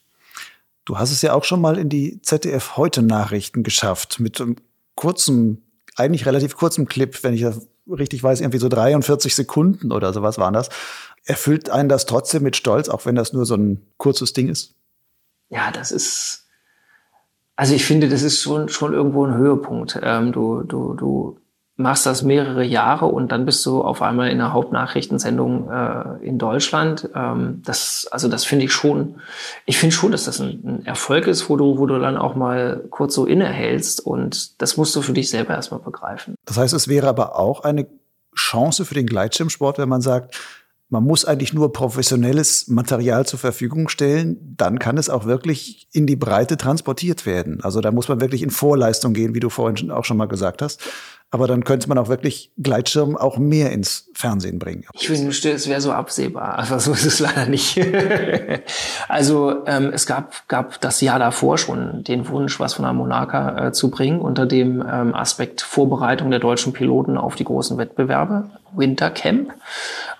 Du hast es ja auch schon mal in die ZDF heute Nachrichten geschafft mit einem kurzen eigentlich relativ kurzem Clip, wenn ich das richtig weiß, irgendwie so 43 Sekunden oder sowas waren das. Erfüllt einen das trotzdem mit Stolz, auch wenn das nur so ein kurzes Ding ist? Ja, das ist, also ich finde, das ist schon, schon irgendwo ein Höhepunkt. Ähm, du, du, du machst das mehrere Jahre und dann bist du auf einmal in einer Hauptnachrichtensendung äh, in Deutschland. Ähm, das, also das finde ich schon, ich finde schon, dass das ein, ein, Erfolg ist, wo du, wo du dann auch mal kurz so innehältst und das musst du für dich selber erstmal begreifen. Das heißt, es wäre aber auch eine Chance für den Gleitschirmsport, wenn man sagt, man muss eigentlich nur professionelles Material zur Verfügung stellen, dann kann es auch wirklich in die Breite transportiert werden. Also da muss man wirklich in Vorleistung gehen, wie du vorhin auch schon mal gesagt hast. Aber dann könnte man auch wirklich Gleitschirm auch mehr ins Fernsehen bringen. Ich wünschte, es wäre so absehbar. Aber so ist es leider nicht. [laughs] also ähm, es gab, gab das Jahr davor schon den Wunsch, was von der Monarca äh, zu bringen, unter dem ähm, Aspekt Vorbereitung der deutschen Piloten auf die großen Wettbewerbe. Wintercamp.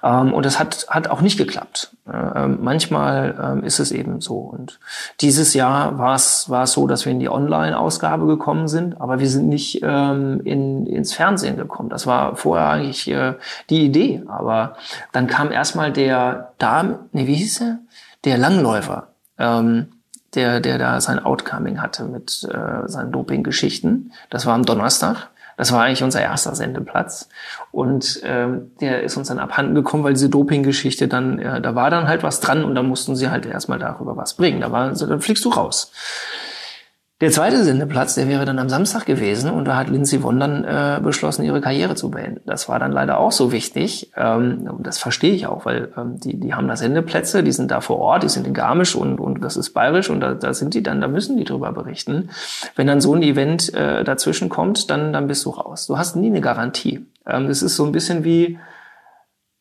Ähm, und das hat, hat auch nicht geklappt. Äh, manchmal ähm, ist es eben so. Und dieses Jahr war es war es so, dass wir in die Online-Ausgabe gekommen sind, aber wir sind nicht ähm, in, ins Fernsehen gekommen. Das war vorher eigentlich äh, die Idee. Aber dann kam erstmal der Darm, nee, wie hieß er? Der Langläufer. Ähm, der, der da sein Outcoming hatte mit äh, seinen Doping-Geschichten. Das war am Donnerstag. Das war eigentlich unser erster Sendeplatz. Und ähm, der ist uns dann abhanden gekommen, weil diese Doping-Geschichte dann, äh, da war dann halt was dran und da mussten sie halt erstmal darüber was bringen. Da war, dann fliegst du raus. Der zweite Sendeplatz, der wäre dann am Samstag gewesen und da hat Lindsay Vonn dann äh, beschlossen, ihre Karriere zu beenden. Das war dann leider auch so wichtig. Ähm, das verstehe ich auch, weil ähm, die, die haben da Sendeplätze, die sind da vor Ort, die sind in Garmisch und, und das ist bayerisch und da, da sind die dann, da müssen die drüber berichten. Wenn dann so ein Event äh, dazwischen kommt, dann, dann bist du raus. Du hast nie eine Garantie. Ähm, das ist so ein bisschen wie,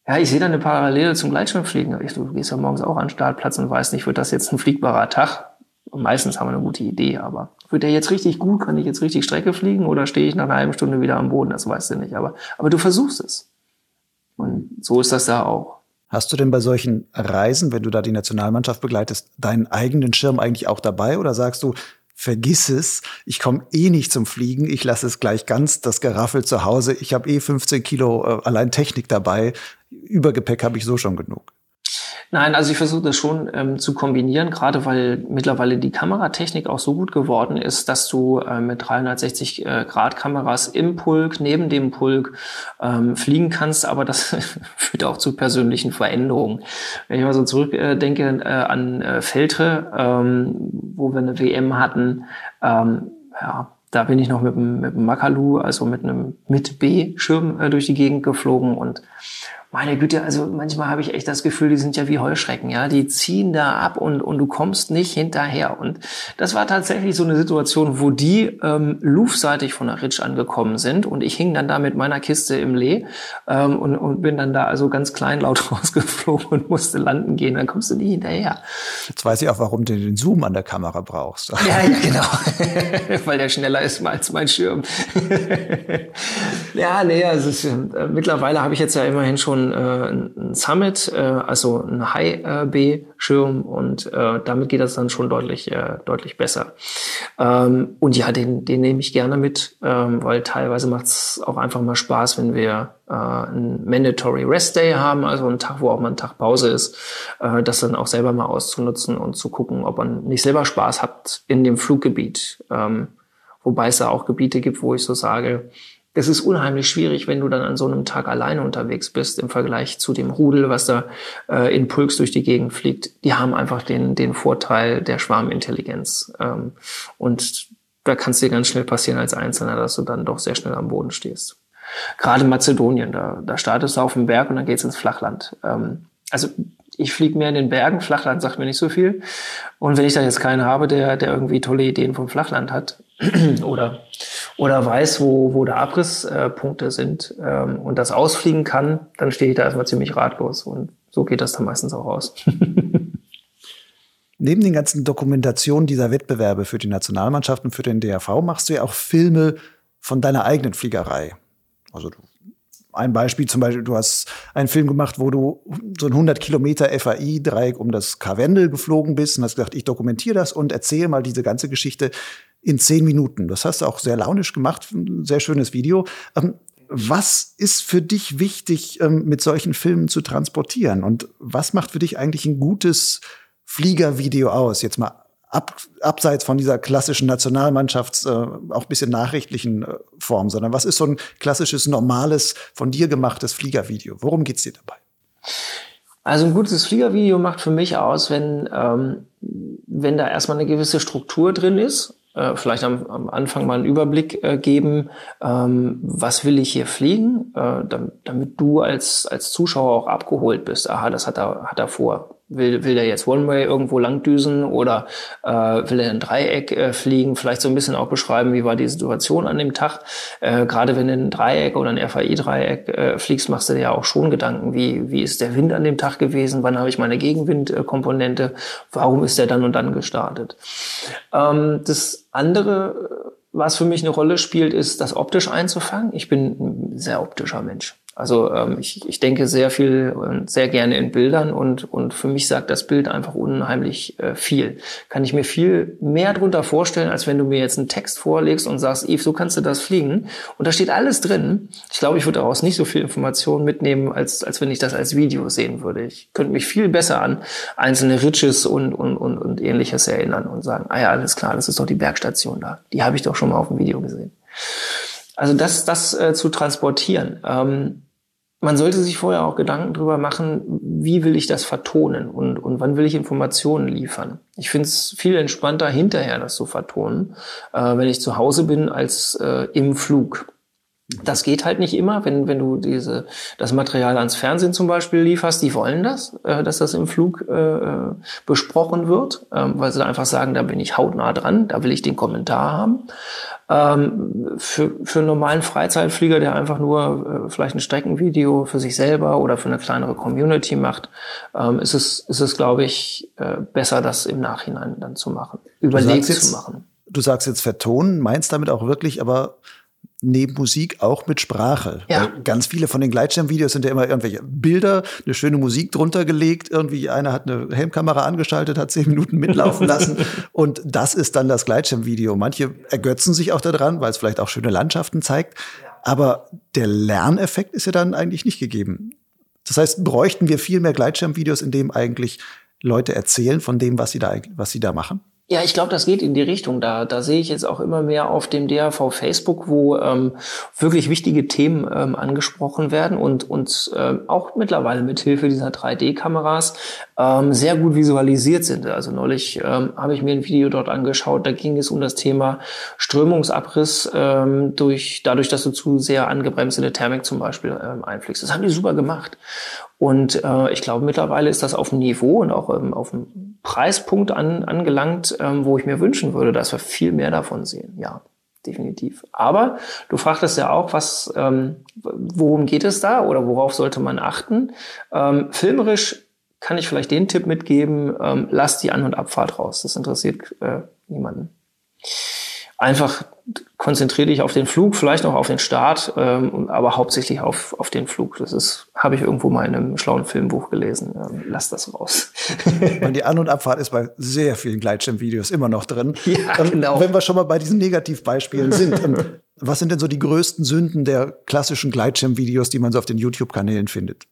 ja, ich sehe da eine Parallele zum Gleitschirmfliegen. Du gehst ja morgens auch an den Startplatz und weißt nicht, wird das jetzt ein fliegbarer Tag? Und meistens haben wir eine gute Idee, aber wird der jetzt richtig gut? Kann ich jetzt richtig Strecke fliegen oder stehe ich nach einer halben Stunde wieder am Boden? Das weißt du nicht. Aber, aber du versuchst es. Und so ist das da auch. Hast du denn bei solchen Reisen, wenn du da die Nationalmannschaft begleitest, deinen eigenen Schirm eigentlich auch dabei oder sagst du, vergiss es, ich komme eh nicht zum Fliegen, ich lasse es gleich ganz, das Geraffel zu Hause, ich habe eh 15 Kilo äh, allein Technik dabei, Übergepäck habe ich so schon genug. Nein, also ich versuche das schon ähm, zu kombinieren, gerade weil mittlerweile die Kameratechnik auch so gut geworden ist, dass du äh, mit 360 äh, Grad Kameras im Pulk, neben dem Pulk ähm, fliegen kannst, aber das [laughs] führt auch zu persönlichen Veränderungen. Wenn ich mal so zurückdenke äh, äh, an äh, Feltre, ähm, wo wir eine WM hatten, ähm, ja, da bin ich noch mit dem, mit dem Makalu, also mit einem mit B-Schirm äh, durch die Gegend geflogen und meine Güte, also manchmal habe ich echt das Gefühl, die sind ja wie Heuschrecken, ja, die ziehen da ab und, und du kommst nicht hinterher. Und das war tatsächlich so eine Situation, wo die ähm, luftseitig von der Ritsch angekommen sind und ich hing dann da mit meiner Kiste im Lee ähm, und, und bin dann da also ganz kleinlaut [laughs] rausgeflogen und musste landen gehen. Dann kommst du nie hinterher. Jetzt weiß ich auch, warum du den Zoom an der Kamera brauchst. Ja, ja, genau. [laughs] Weil der schneller ist als mein Schirm. [laughs] ja, nee, also es, äh, mittlerweile habe ich jetzt ja immerhin schon schon äh, ein Summit, äh, also ein High-B-Schirm und äh, damit geht das dann schon deutlich, deutlich besser. Ähm, und ja, den, den nehme ich gerne mit, ähm, weil teilweise macht es auch einfach mal Spaß, wenn wir einen Mandatory Rest Day haben, also einen Tag, wo auch mal ein Tag Pause ist, das dann auch selber mal auszunutzen und zu gucken, ob man nicht selber Spaß hat in dem Fluggebiet. Ähm, wobei es da auch Gebiete gibt, wo ich so sage, es ist unheimlich schwierig, wenn du dann an so einem Tag alleine unterwegs bist im Vergleich zu dem Rudel, was da äh, in Pulks durch die Gegend fliegt. Die haben einfach den, den Vorteil der Schwarmintelligenz. Ähm, und da kann es dir ganz schnell passieren als Einzelner, dass du dann doch sehr schnell am Boden stehst. Gerade Mazedonien, da, da startest du auf dem Berg und dann geht's ins Flachland. Ähm, also ich fliege mehr in den Bergen, Flachland sagt mir nicht so viel. Und wenn ich da jetzt keinen habe, der, der irgendwie tolle Ideen vom Flachland hat [clears throat] oder, oder weiß, wo, wo da Abrisspunkte sind ähm, und das ausfliegen kann, dann stehe ich da erstmal ziemlich ratlos. Und so geht das dann meistens auch aus. [laughs] Neben den ganzen Dokumentationen dieser Wettbewerbe für die Nationalmannschaften, für den DRV, machst du ja auch Filme von deiner eigenen Fliegerei. Also du ein Beispiel zum Beispiel, du hast einen Film gemacht, wo du so ein 100 Kilometer FAI-Dreieck um das Karwendel geflogen bist und hast gesagt, ich dokumentiere das und erzähle mal diese ganze Geschichte in zehn Minuten. Das hast du auch sehr launisch gemacht, ein sehr schönes Video. Ähm, was ist für dich wichtig, ähm, mit solchen Filmen zu transportieren? Und was macht für dich eigentlich ein gutes Fliegervideo aus? Jetzt mal ab, abseits von dieser klassischen Nationalmannschafts, äh, auch bisschen nachrichtlichen äh, Form, sondern was ist so ein klassisches, normales, von dir gemachtes Fliegervideo? Worum geht's dir dabei? Also ein gutes Fliegervideo macht für mich aus, wenn, ähm, wenn da erstmal eine gewisse Struktur drin ist. Äh, vielleicht am, am Anfang mal einen Überblick äh, geben, ähm, was will ich hier fliegen, äh, damit, damit du als, als Zuschauer auch abgeholt bist. Aha, das hat er, hat er vor Will, will der jetzt One-Way irgendwo langdüsen oder äh, will er ein Dreieck äh, fliegen? Vielleicht so ein bisschen auch beschreiben, wie war die Situation an dem Tag. Äh, Gerade wenn du ein Dreieck oder ein FAI-Dreieck äh, fliegst, machst du dir ja auch schon Gedanken, wie, wie ist der Wind an dem Tag gewesen? Wann habe ich meine Gegenwindkomponente? Warum ist der dann und dann gestartet? Ähm, das andere, was für mich eine Rolle spielt, ist das optisch einzufangen. Ich bin ein sehr optischer Mensch. Also ähm, ich, ich denke sehr viel und sehr gerne in Bildern und, und für mich sagt das Bild einfach unheimlich äh, viel. Kann ich mir viel mehr drunter vorstellen, als wenn du mir jetzt einen Text vorlegst und sagst, Yves, so kannst du das fliegen. Und da steht alles drin. Ich glaube, ich würde daraus nicht so viel Informationen mitnehmen, als, als wenn ich das als Video sehen würde. Ich könnte mich viel besser an einzelne Riches und, und, und, und ähnliches erinnern und sagen, ah ja, alles klar, das ist doch die Bergstation da. Die habe ich doch schon mal auf dem Video gesehen. Also das, das äh, zu transportieren. Ähm, man sollte sich vorher auch Gedanken drüber machen, wie will ich das vertonen und, und wann will ich Informationen liefern. Ich finde es viel entspannter, hinterher das zu vertonen, äh, wenn ich zu Hause bin, als äh, im Flug. Das geht halt nicht immer, wenn, wenn du diese, das Material ans Fernsehen zum Beispiel lieferst, die wollen das, äh, dass das im Flug äh, besprochen wird, ähm, weil sie einfach sagen, da bin ich hautnah dran, da will ich den Kommentar haben. Ähm, für, für einen normalen Freizeitflieger, der einfach nur äh, vielleicht ein Streckenvideo für sich selber oder für eine kleinere Community macht, ähm, ist es, ist es glaube ich, äh, besser, das im Nachhinein dann zu machen, überlegt zu machen. Du sagst jetzt vertonen, meinst damit auch wirklich, aber neben Musik auch mit Sprache. Ja. Weil ganz viele von den Gleitschirmvideos sind ja immer irgendwelche Bilder, eine schöne Musik drunter gelegt. Irgendwie einer hat eine Helmkamera angeschaltet, hat zehn Minuten mitlaufen lassen. [laughs] und das ist dann das Gleitschirmvideo. Manche ergötzen sich auch daran, weil es vielleicht auch schöne Landschaften zeigt. Aber der Lerneffekt ist ja dann eigentlich nicht gegeben. Das heißt, bräuchten wir viel mehr Gleitschirmvideos, in dem eigentlich Leute erzählen von dem, was sie da, was sie da machen? Ja, ich glaube, das geht in die Richtung. Da, da sehe ich jetzt auch immer mehr auf dem DAV Facebook, wo ähm, wirklich wichtige Themen ähm, angesprochen werden und, und ähm, auch mittlerweile mit Hilfe dieser 3D-Kameras ähm, sehr gut visualisiert sind. Also neulich ähm, habe ich mir ein Video dort angeschaut, da ging es um das Thema Strömungsabriss ähm, durch, dadurch, dass du zu sehr angebremste Thermik zum Beispiel ähm, einfliegst. Das haben die super gemacht. Und äh, ich glaube, mittlerweile ist das auf dem Niveau und auch ähm, auf dem Preispunkt an, angelangt, ähm, wo ich mir wünschen würde, dass wir viel mehr davon sehen. Ja, definitiv. Aber du fragtest ja auch, was, ähm, worum geht es da oder worauf sollte man achten? Ähm, filmerisch kann ich vielleicht den Tipp mitgeben, ähm, lass die An- und Abfahrt raus. Das interessiert äh, niemanden einfach konzentriere dich auf den Flug, vielleicht noch auf den Start, ähm, aber hauptsächlich auf, auf den Flug. Das ist, habe ich irgendwo mal in einem schlauen Filmbuch gelesen. Ähm, lass das raus. [laughs] Und die An- und Abfahrt ist bei sehr vielen Gleitschirmvideos immer noch drin. Ja, ähm, genau. Wenn wir schon mal bei diesen Negativbeispielen sind, ähm, was sind denn so die größten Sünden der klassischen Gleitschirmvideos, die man so auf den YouTube-Kanälen findet?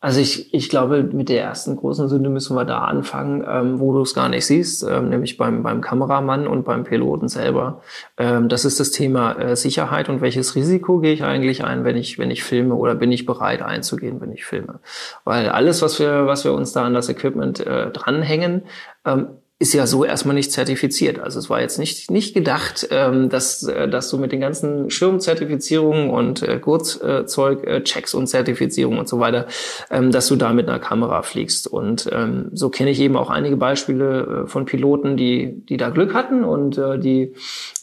Also ich, ich glaube, mit der ersten großen Sünde müssen wir da anfangen, ähm, wo du es gar nicht siehst, ähm, nämlich beim, beim Kameramann und beim Piloten selber. Ähm, das ist das Thema äh, Sicherheit und welches Risiko gehe ich eigentlich ein, wenn ich, wenn ich filme oder bin ich bereit einzugehen, wenn ich filme. Weil alles, was wir, was wir uns da an das Equipment äh, dranhängen, ähm, ist ja so erstmal nicht zertifiziert. Also es war jetzt nicht, nicht gedacht, ähm, dass, äh, dass du mit den ganzen Schirmzertifizierungen und äh, Kurzzeug, äh, Checks und Zertifizierungen und so weiter, ähm, dass du da mit einer Kamera fliegst. Und ähm, so kenne ich eben auch einige Beispiele äh, von Piloten, die, die da Glück hatten und äh, die,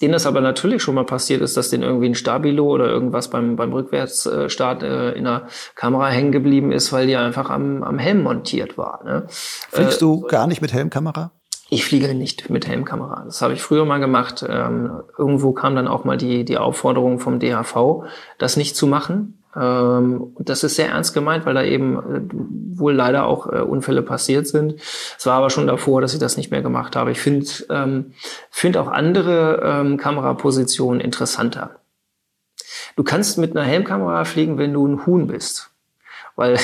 denen das aber natürlich schon mal passiert ist, dass denen irgendwie ein Stabilo oder irgendwas beim, beim Rückwärtsstart äh, in der Kamera hängen geblieben ist, weil die einfach am, am Helm montiert war. Ne? Fliegst du äh, gar nicht mit Helmkamera? Ich fliege nicht mit Helmkamera. Das habe ich früher mal gemacht. Ähm, irgendwo kam dann auch mal die, die Aufforderung vom DHV, das nicht zu machen. Ähm, das ist sehr ernst gemeint, weil da eben äh, wohl leider auch äh, Unfälle passiert sind. Es war aber schon davor, dass ich das nicht mehr gemacht habe. Ich finde ähm, find auch andere ähm, Kamerapositionen interessanter. Du kannst mit einer Helmkamera fliegen, wenn du ein Huhn bist weil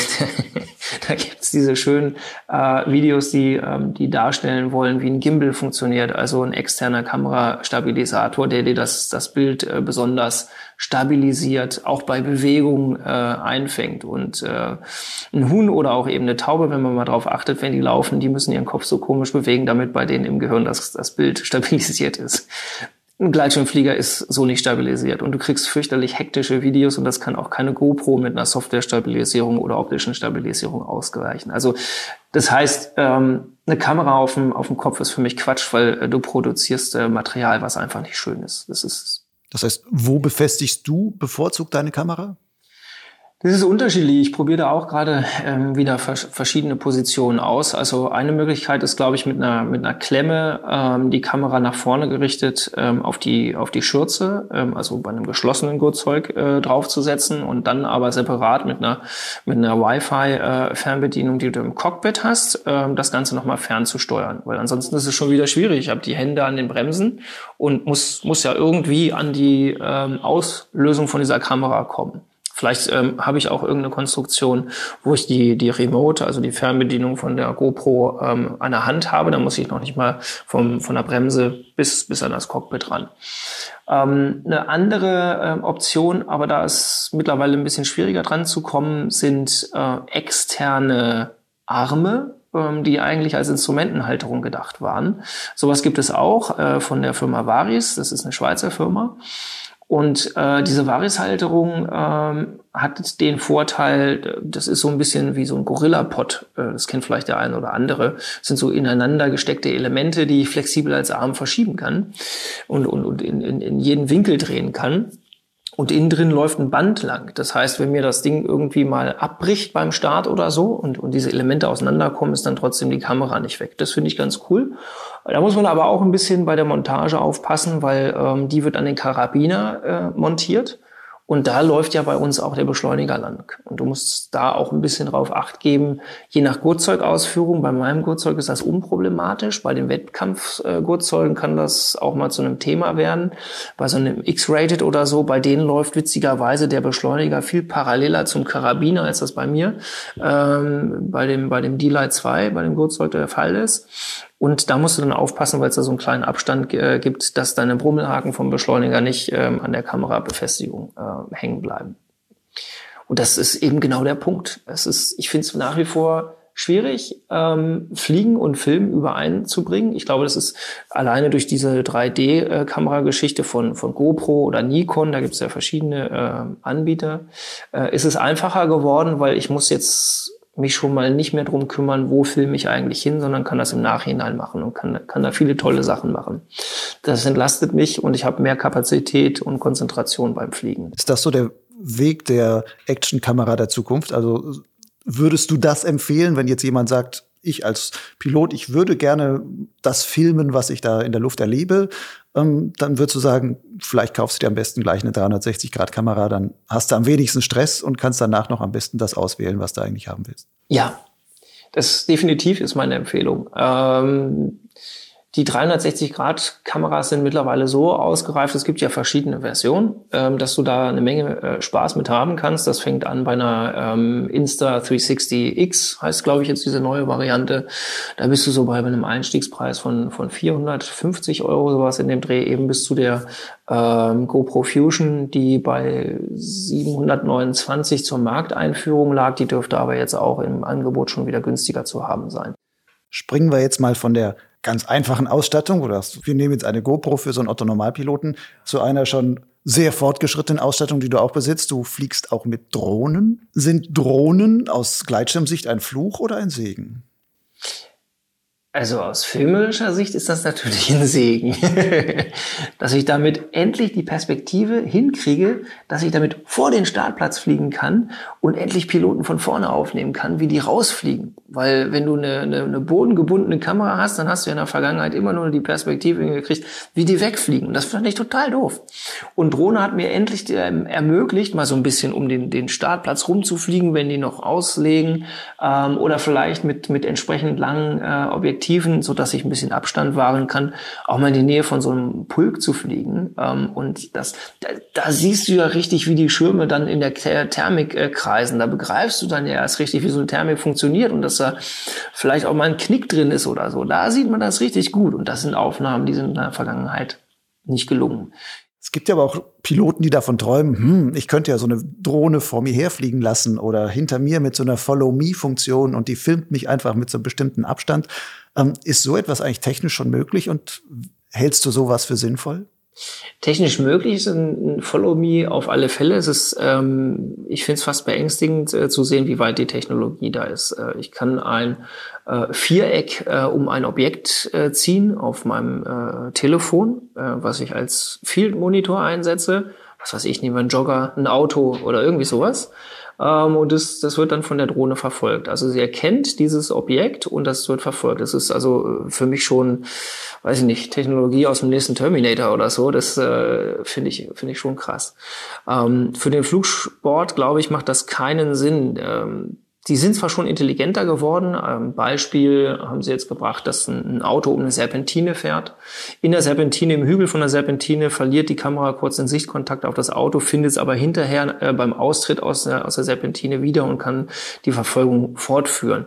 [laughs] da gibt's diese schönen äh, Videos, die, ähm, die darstellen wollen, wie ein Gimbal funktioniert, also ein externer Kamerastabilisator, der dir das, das Bild äh, besonders stabilisiert, auch bei Bewegung äh, einfängt. Und äh, ein Huhn oder auch eben eine Taube, wenn man mal drauf achtet, wenn die laufen, die müssen ihren Kopf so komisch bewegen, damit bei denen im Gehirn das, das Bild [laughs] stabilisiert ist. Ein Gleitschirmflieger ist so nicht stabilisiert und du kriegst fürchterlich hektische Videos und das kann auch keine GoPro mit einer Software-Stabilisierung oder optischen Stabilisierung ausgleichen. Also das heißt, ähm, eine Kamera auf dem, auf dem Kopf ist für mich Quatsch, weil äh, du produzierst äh, Material, was einfach nicht schön ist. Das ist. Das heißt, wo befestigst du bevorzugt deine Kamera? Das ist unterschiedlich. Ich probiere da auch gerade ähm, wieder vers verschiedene Positionen aus. Also eine Möglichkeit ist, glaube ich, mit einer mit einer Klemme ähm, die Kamera nach vorne gerichtet ähm, auf die auf die Schürze, ähm, also bei einem geschlossenen Gurtzeug äh, draufzusetzen und dann aber separat mit einer mit einer Wi-Fi-Fernbedienung, äh, die du im Cockpit hast, ähm, das Ganze nochmal fernzusteuern. Weil ansonsten ist es schon wieder schwierig. Ich habe die Hände an den Bremsen und muss muss ja irgendwie an die ähm, Auslösung von dieser Kamera kommen. Vielleicht ähm, habe ich auch irgendeine Konstruktion, wo ich die, die Remote, also die Fernbedienung von der GoPro ähm, an der Hand habe. Da muss ich noch nicht mal vom, von der Bremse bis, bis an das Cockpit ran. Ähm, eine andere ähm, Option, aber da ist mittlerweile ein bisschen schwieriger dran zu kommen, sind äh, externe Arme, ähm, die eigentlich als Instrumentenhalterung gedacht waren. Sowas gibt es auch äh, von der Firma Varis, das ist eine Schweizer Firma. Und äh, diese Varishalterung ähm, hat den Vorteil, das ist so ein bisschen wie so ein Gorilla-Pod, äh, das kennt vielleicht der eine oder andere, das sind so ineinander gesteckte Elemente, die ich flexibel als Arm verschieben kann und, und, und in, in, in jeden Winkel drehen kann. Und innen drin läuft ein Band lang. Das heißt, wenn mir das Ding irgendwie mal abbricht beim Start oder so und, und diese Elemente auseinanderkommen, ist dann trotzdem die Kamera nicht weg. Das finde ich ganz cool. Da muss man aber auch ein bisschen bei der Montage aufpassen, weil ähm, die wird an den Karabiner äh, montiert. Und da läuft ja bei uns auch der Beschleuniger lang. Und du musst da auch ein bisschen drauf acht geben, je nach Gurtzeugausführung. Bei meinem Gurtzeug ist das unproblematisch. Bei den Wettkampfgurtzeugen kann das auch mal zu einem Thema werden. Bei so einem X-Rated oder so, bei denen läuft witzigerweise der Beschleuniger viel paralleler zum Karabiner, als das bei mir ähm, bei dem, bei dem D-Lite 2, bei dem Gurtzeug der Fall ist. Und da musst du dann aufpassen, weil es da so einen kleinen Abstand äh, gibt, dass deine Brummelhaken vom Beschleuniger nicht ähm, an der Kamerabefestigung äh, hängen bleiben. Und das ist eben genau der Punkt. Es ist, ich finde es nach wie vor schwierig, ähm, Fliegen und Film übereinzubringen. Ich glaube, das ist alleine durch diese 3D-Kamerageschichte von, von GoPro oder Nikon, da gibt es ja verschiedene äh, Anbieter, äh, ist es einfacher geworden, weil ich muss jetzt mich schon mal nicht mehr drum kümmern, wo filme ich eigentlich hin, sondern kann das im Nachhinein machen und kann, kann da viele tolle Sachen machen. Das entlastet mich und ich habe mehr Kapazität und Konzentration beim Fliegen. Ist das so der Weg der Actionkamera der Zukunft? Also würdest du das empfehlen, wenn jetzt jemand sagt, ich als Pilot, ich würde gerne das filmen, was ich da in der Luft erlebe, ähm, dann würdest du sagen, vielleicht kaufst du dir am besten gleich eine 360-Grad-Kamera, dann hast du am wenigsten Stress und kannst danach noch am besten das auswählen, was du eigentlich haben willst. Ja, das definitiv ist meine Empfehlung. Ähm, die 360-Grad-Kameras sind mittlerweile so ausgereift, es gibt ja verschiedene Versionen, ähm, dass du da eine Menge äh, Spaß mit haben kannst. Das fängt an bei einer ähm, Insta360X, heißt glaube ich jetzt diese neue Variante. Da bist du so bei einem Einstiegspreis von, von 450 Euro, sowas in dem Dreh, eben bis zu der ähm, GoPro Fusion, die bei 729 zur Markteinführung lag. Die dürfte aber jetzt auch im Angebot schon wieder günstiger zu haben sein. Springen wir jetzt mal von der ganz einfachen Ausstattung oder wir nehmen jetzt eine GoPro für so einen Otto-Normalpiloten zu einer schon sehr fortgeschrittenen Ausstattung, die du auch besitzt. Du fliegst auch mit Drohnen. Sind Drohnen aus Gleitschirmsicht ein Fluch oder ein Segen? Also aus filmischer Sicht ist das natürlich ein Segen, [laughs] dass ich damit endlich die Perspektive hinkriege, dass ich damit vor den Startplatz fliegen kann und endlich Piloten von vorne aufnehmen kann, wie die rausfliegen. Weil wenn du eine, eine, eine bodengebundene Kamera hast, dann hast du ja in der Vergangenheit immer nur die Perspektive gekriegt, wie die wegfliegen. Das fand ich total doof. Und Drohne hat mir endlich ähm, ermöglicht, mal so ein bisschen um den, den Startplatz rumzufliegen, wenn die noch auslegen ähm, oder vielleicht mit, mit entsprechend langen äh, Objektiven Objektiven, so dass ich ein bisschen Abstand wahren kann, auch mal in die Nähe von so einem Pulk zu fliegen. Ähm, und das, da, da siehst du ja richtig, wie die Schirme dann in der Thermik äh, kreisen. Da begreifst du dann ja erst richtig, wie so eine Thermik funktioniert und dass da vielleicht auch mal ein Knick drin ist oder so. Da sieht man das richtig gut. Und das sind Aufnahmen, die sind in der Vergangenheit nicht gelungen. Es gibt ja aber auch Piloten, die davon träumen, hm, ich könnte ja so eine Drohne vor mir herfliegen lassen oder hinter mir mit so einer Follow-Me-Funktion und die filmt mich einfach mit so einem bestimmten Abstand. Ähm, ist so etwas eigentlich technisch schon möglich und hältst du sowas für sinnvoll? Technisch möglich ist ein Follow Me auf alle Fälle. Es ist, ähm, ich finde es fast beängstigend äh, zu sehen, wie weit die Technologie da ist. Äh, ich kann ein äh, Viereck äh, um ein Objekt äh, ziehen auf meinem äh, Telefon, was ich als Field Monitor einsetze. Was weiß ich, nehmen wir einen Jogger, ein Auto oder irgendwie sowas. Ähm, und das, das wird dann von der Drohne verfolgt. Also sie erkennt dieses Objekt und das wird verfolgt. Das ist also für mich schon, weiß ich nicht, Technologie aus dem nächsten Terminator oder so. Das äh, finde ich, finde ich schon krass. Ähm, für den Flugsport, glaube ich, macht das keinen Sinn. Ähm, die sind zwar schon intelligenter geworden. Ähm, Beispiel haben sie jetzt gebracht, dass ein Auto um eine Serpentine fährt. In der Serpentine, im Hügel von der Serpentine, verliert die Kamera kurz den Sichtkontakt auf das Auto, findet es aber hinterher äh, beim Austritt aus der, aus der Serpentine wieder und kann die Verfolgung fortführen.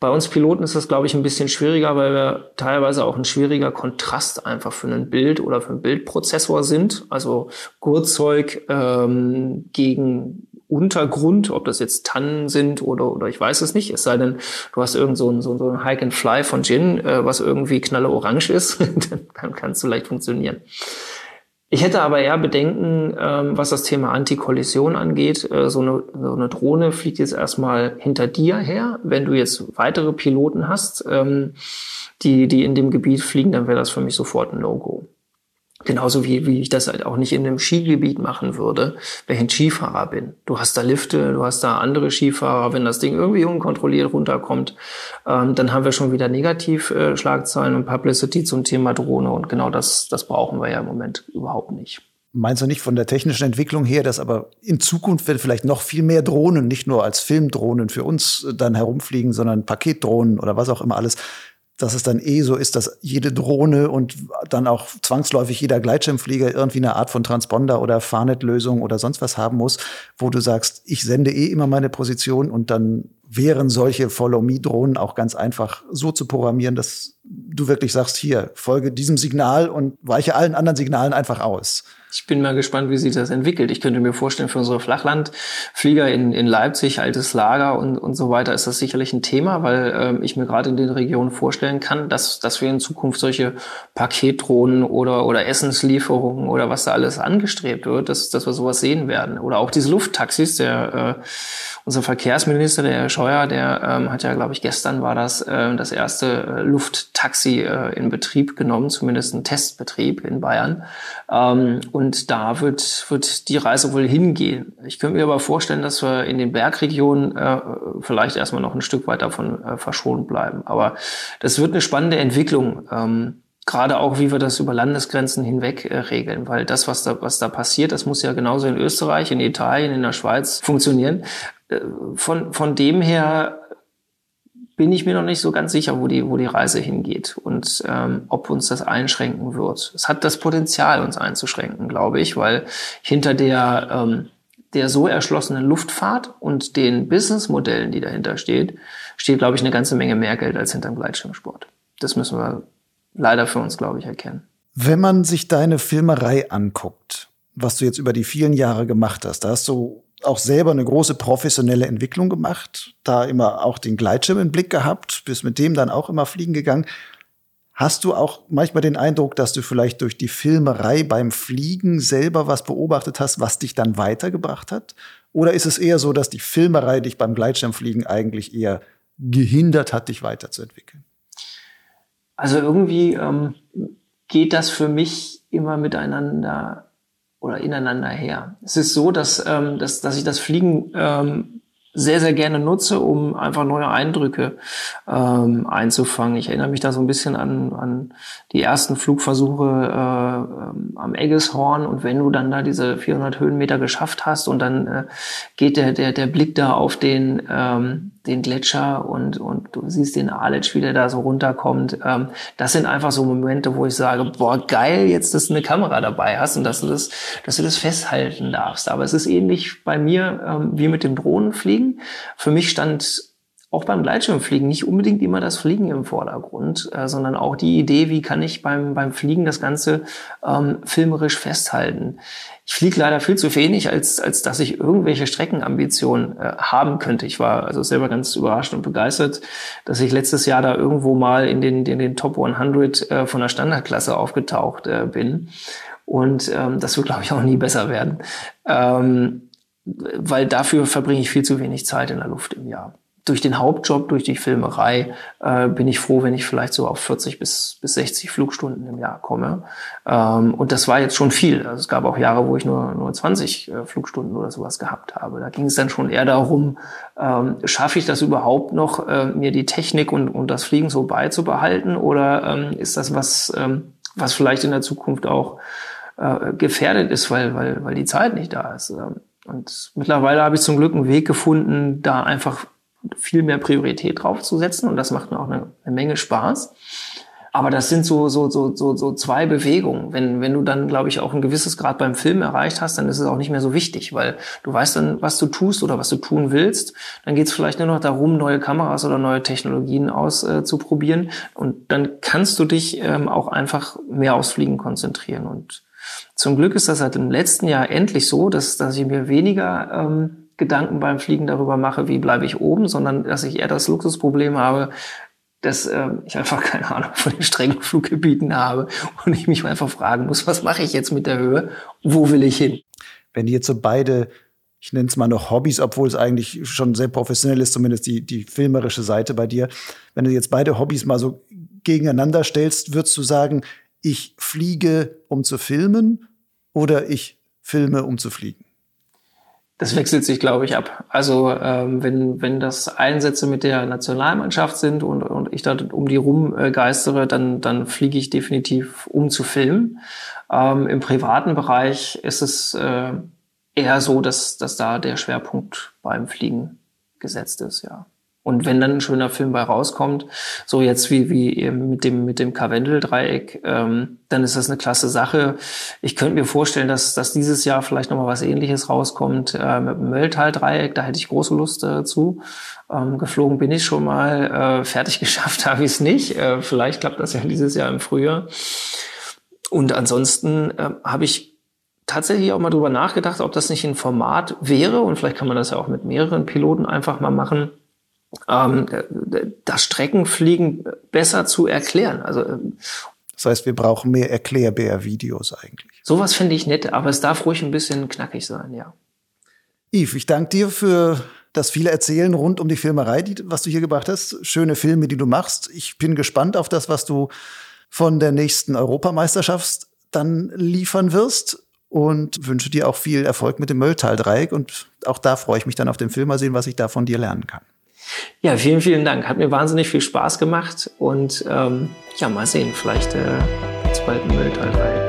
Bei uns Piloten ist das, glaube ich, ein bisschen schwieriger, weil wir teilweise auch ein schwieriger Kontrast einfach für ein Bild oder für einen Bildprozessor sind. Also Gurtzeug ähm, gegen Untergrund, ob das jetzt Tannen sind oder, oder ich weiß es nicht. Es sei denn, du hast irgend so ein, so ein Hike and Fly von Gin, äh, was irgendwie knalle orange ist, [laughs] dann kann es vielleicht funktionieren. Ich hätte aber eher Bedenken, ähm, was das Thema Antikollision angeht. Äh, so, eine, so eine Drohne fliegt jetzt erstmal hinter dir her. Wenn du jetzt weitere Piloten hast, ähm, die, die in dem Gebiet fliegen, dann wäre das für mich sofort ein Logo. Genauso wie, wie ich das halt auch nicht in einem Skigebiet machen würde, wenn ich ein Skifahrer bin. Du hast da Lifte, du hast da andere Skifahrer. Wenn das Ding irgendwie unkontrolliert runterkommt, ähm, dann haben wir schon wieder Negativ-Schlagzeilen äh, und Publicity zum Thema Drohne. Und genau das, das brauchen wir ja im Moment überhaupt nicht. Meinst du nicht von der technischen Entwicklung her, dass aber in Zukunft wird vielleicht noch viel mehr Drohnen, nicht nur als Filmdrohnen für uns dann herumfliegen, sondern Paketdrohnen oder was auch immer alles, dass es dann eh so ist, dass jede Drohne und dann auch zwangsläufig jeder Gleitschirmflieger irgendwie eine Art von Transponder oder Fahrnetlösung oder sonst was haben muss, wo du sagst, ich sende eh immer meine Position und dann wären solche Follow-Me-Drohnen auch ganz einfach so zu programmieren, dass du wirklich sagst, hier, folge diesem Signal und weiche allen anderen Signalen einfach aus. Ich bin mal gespannt, wie sich das entwickelt. Ich könnte mir vorstellen, für unsere Flachlandflieger in, in Leipzig, altes Lager und, und so weiter, ist das sicherlich ein Thema, weil ähm, ich mir gerade in den Regionen vorstellen kann, dass, dass wir in Zukunft solche Paketdrohnen oder, oder Essenslieferungen oder was da alles angestrebt wird, dass, dass wir sowas sehen werden. Oder auch diese Lufttaxis, der äh, unser Verkehrsminister, der Herr Scheuer, der ähm, hat ja, glaube ich, gestern war das äh, das erste äh, Lufttaxi äh, in Betrieb genommen, zumindest ein Testbetrieb in Bayern. Ähm, und da wird, wird die Reise wohl hingehen. Ich könnte mir aber vorstellen, dass wir in den Bergregionen äh, vielleicht erstmal noch ein Stück weit davon äh, verschont bleiben. Aber das wird eine spannende Entwicklung. Ähm, gerade auch, wie wir das über Landesgrenzen hinweg äh, regeln, weil das, was da, was da passiert, das muss ja genauso in Österreich, in Italien, in der Schweiz funktionieren. Äh, von, von dem her bin ich mir noch nicht so ganz sicher, wo die, wo die Reise hingeht und ähm, ob uns das einschränken wird. Es hat das Potenzial, uns einzuschränken, glaube ich, weil hinter der, ähm, der so erschlossenen Luftfahrt und den Businessmodellen, die dahinter steht, steht, glaube ich, eine ganze Menge mehr Geld als hinter dem Gleitschirmsport. Das müssen wir leider für uns, glaube ich, erkennen. Wenn man sich deine Filmerei anguckt, was du jetzt über die vielen Jahre gemacht hast, da hast du auch selber eine große professionelle Entwicklung gemacht, da immer auch den Gleitschirm im Blick gehabt, bist mit dem dann auch immer fliegen gegangen. Hast du auch manchmal den Eindruck, dass du vielleicht durch die Filmerei beim Fliegen selber was beobachtet hast, was dich dann weitergebracht hat? Oder ist es eher so, dass die Filmerei dich beim Gleitschirmfliegen eigentlich eher gehindert hat, dich weiterzuentwickeln? Also irgendwie ähm, geht das für mich immer miteinander oder ineinander her. Es ist so, dass, ähm, dass, dass ich das Fliegen ähm, sehr, sehr gerne nutze, um einfach neue Eindrücke ähm, einzufangen. Ich erinnere mich da so ein bisschen an, an die ersten Flugversuche äh, am Eggeshorn und wenn du dann da diese 400 Höhenmeter geschafft hast und dann äh, geht der, der, der Blick da auf den, ähm, den Gletscher und, und du siehst den Aletsch, wie der da so runterkommt. Ähm, das sind einfach so Momente, wo ich sage, boah, geil, jetzt, dass du eine Kamera dabei hast und dass du das, dass du das festhalten darfst. Aber es ist ähnlich bei mir ähm, wie mit dem Drohnenfliegen. Für mich stand auch beim Gleitschirmfliegen nicht unbedingt immer das Fliegen im Vordergrund, äh, sondern auch die Idee, wie kann ich beim, beim Fliegen das Ganze ähm, filmerisch festhalten. Ich fliege leider viel zu wenig, als, als dass ich irgendwelche Streckenambitionen äh, haben könnte. Ich war also selber ganz überrascht und begeistert, dass ich letztes Jahr da irgendwo mal in den, in den Top 100 äh, von der Standardklasse aufgetaucht äh, bin. Und ähm, das wird, glaube ich, auch nie besser werden. Ähm, weil dafür verbringe ich viel zu wenig Zeit in der Luft im Jahr durch den Hauptjob, durch die Filmerei, äh, bin ich froh, wenn ich vielleicht so auf 40 bis, bis 60 Flugstunden im Jahr komme. Ähm, und das war jetzt schon viel. Also es gab auch Jahre, wo ich nur, nur 20 äh, Flugstunden oder sowas gehabt habe. Da ging es dann schon eher darum, ähm, schaffe ich das überhaupt noch, äh, mir die Technik und, und das Fliegen so beizubehalten? Oder ähm, ist das was, ähm, was vielleicht in der Zukunft auch äh, gefährdet ist, weil, weil, weil die Zeit nicht da ist? Ähm, und mittlerweile habe ich zum Glück einen Weg gefunden, da einfach viel mehr Priorität drauf zu setzen und das macht mir auch eine, eine Menge Spaß. Aber das sind so, so, so, so, so zwei Bewegungen. Wenn, wenn du dann, glaube ich, auch ein gewisses Grad beim Film erreicht hast, dann ist es auch nicht mehr so wichtig, weil du weißt dann, was du tust oder was du tun willst. Dann geht es vielleicht nur noch darum, neue Kameras oder neue Technologien auszuprobieren. Äh, und dann kannst du dich ähm, auch einfach mehr aufs Fliegen konzentrieren. Und zum Glück ist das seit dem letzten Jahr endlich so, dass, dass ich mir weniger ähm, Gedanken beim Fliegen darüber mache, wie bleibe ich oben, sondern dass ich eher das Luxusproblem habe, dass äh, ich einfach [laughs] keine Ahnung von den strengen Fluggebieten habe und ich mich einfach fragen muss, was mache ich jetzt mit der Höhe? Wo will ich hin? Wenn die jetzt so beide, ich nenne es mal noch Hobbys, obwohl es eigentlich schon sehr professionell ist, zumindest die, die filmerische Seite bei dir, wenn du jetzt beide Hobbys mal so gegeneinander stellst, würdest du sagen, ich fliege, um zu filmen oder ich filme, um zu fliegen? Das wechselt sich, glaube ich, ab. Also ähm, wenn, wenn das Einsätze mit der Nationalmannschaft sind und, und ich da um die rum äh, dann, dann fliege ich definitiv um zu filmen. Ähm, Im privaten Bereich ist es äh, eher so, dass, dass da der Schwerpunkt beim Fliegen gesetzt ist, ja. Und wenn dann ein schöner Film bei rauskommt, so jetzt wie, wie eben mit dem, mit dem Karwendel-Dreieck, ähm, dann ist das eine klasse Sache. Ich könnte mir vorstellen, dass, dass dieses Jahr vielleicht nochmal was ähnliches rauskommt äh, mit dem Mölltal-Dreieck. Da hätte ich große Lust äh, zu. Ähm, geflogen bin ich schon mal, äh, fertig [laughs] geschafft habe ich es nicht. Äh, vielleicht klappt das ja dieses Jahr im Frühjahr. Und ansonsten äh, habe ich tatsächlich auch mal drüber nachgedacht, ob das nicht ein Format wäre. Und vielleicht kann man das ja auch mit mehreren Piloten einfach mal machen ähm, das Streckenfliegen besser zu erklären. Also ähm, das heißt, wir brauchen mehr Erklärbär-Videos eigentlich. Sowas finde ich nett, aber es darf ruhig ein bisschen knackig sein, ja. Yves, ich danke dir für das viele Erzählen rund um die Filmerei, die, was du hier gebracht hast. Schöne Filme, die du machst. Ich bin gespannt auf das, was du von der nächsten Europameisterschaft dann liefern wirst und wünsche dir auch viel Erfolg mit dem Mölltal-Dreieck. Und auch da freue ich mich dann auf den Film, mal sehen, was ich da von dir lernen kann. Ja, vielen, vielen Dank. Hat mir wahnsinnig viel Spaß gemacht und ähm, ja, mal sehen, vielleicht äh, jetzt bald ein Müllteil 3.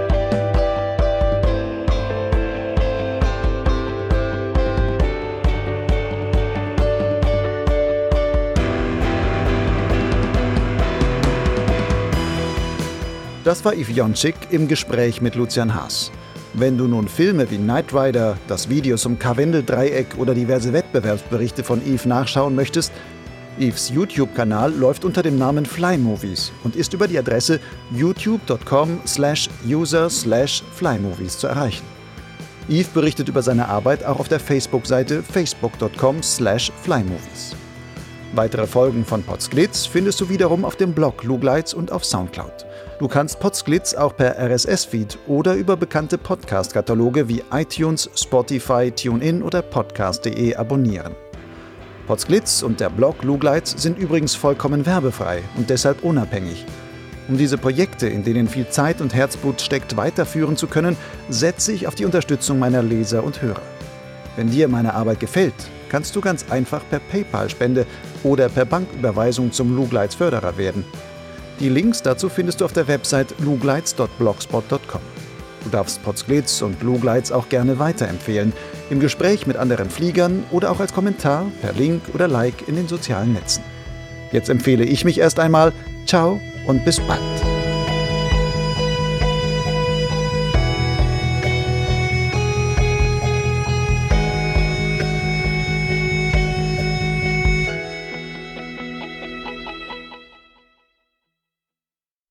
Das war Yves Jonczyk im Gespräch mit Lucian Haas. Wenn du nun Filme wie Knight Rider, das Video zum Karwendel-Dreieck oder diverse Wettbewerbsberichte von Eve nachschauen möchtest, Eves YouTube-Kanal läuft unter dem Namen Fly Movies und ist über die Adresse youtube.com slash user slash flymovies zu erreichen. Eve berichtet über seine Arbeit auch auf der Facebook-Seite facebook.com slash flymovies. Weitere Folgen von Potsglitz findest du wiederum auf dem Blog Lugleitz und auf Soundcloud. Du kannst Potsglitz auch per RSS-Feed oder über bekannte Podcast-Kataloge wie iTunes, Spotify, TuneIn oder Podcast.de abonnieren. Potsglitz und der Blog Lugleitz sind übrigens vollkommen werbefrei und deshalb unabhängig. Um diese Projekte, in denen viel Zeit und Herzblut steckt, weiterführen zu können, setze ich auf die Unterstützung meiner Leser und Hörer. Wenn dir meine Arbeit gefällt, kannst du ganz einfach per PayPal-Spende oder per Banküberweisung zum Lugleitz Förderer werden. Die Links dazu findest du auf der Website lugleitz.blogspot.com. Du darfst Potsglitz und Lugleitz auch gerne weiterempfehlen, im Gespräch mit anderen Fliegern oder auch als Kommentar, per Link oder Like in den sozialen Netzen. Jetzt empfehle ich mich erst einmal. Ciao und bis bald.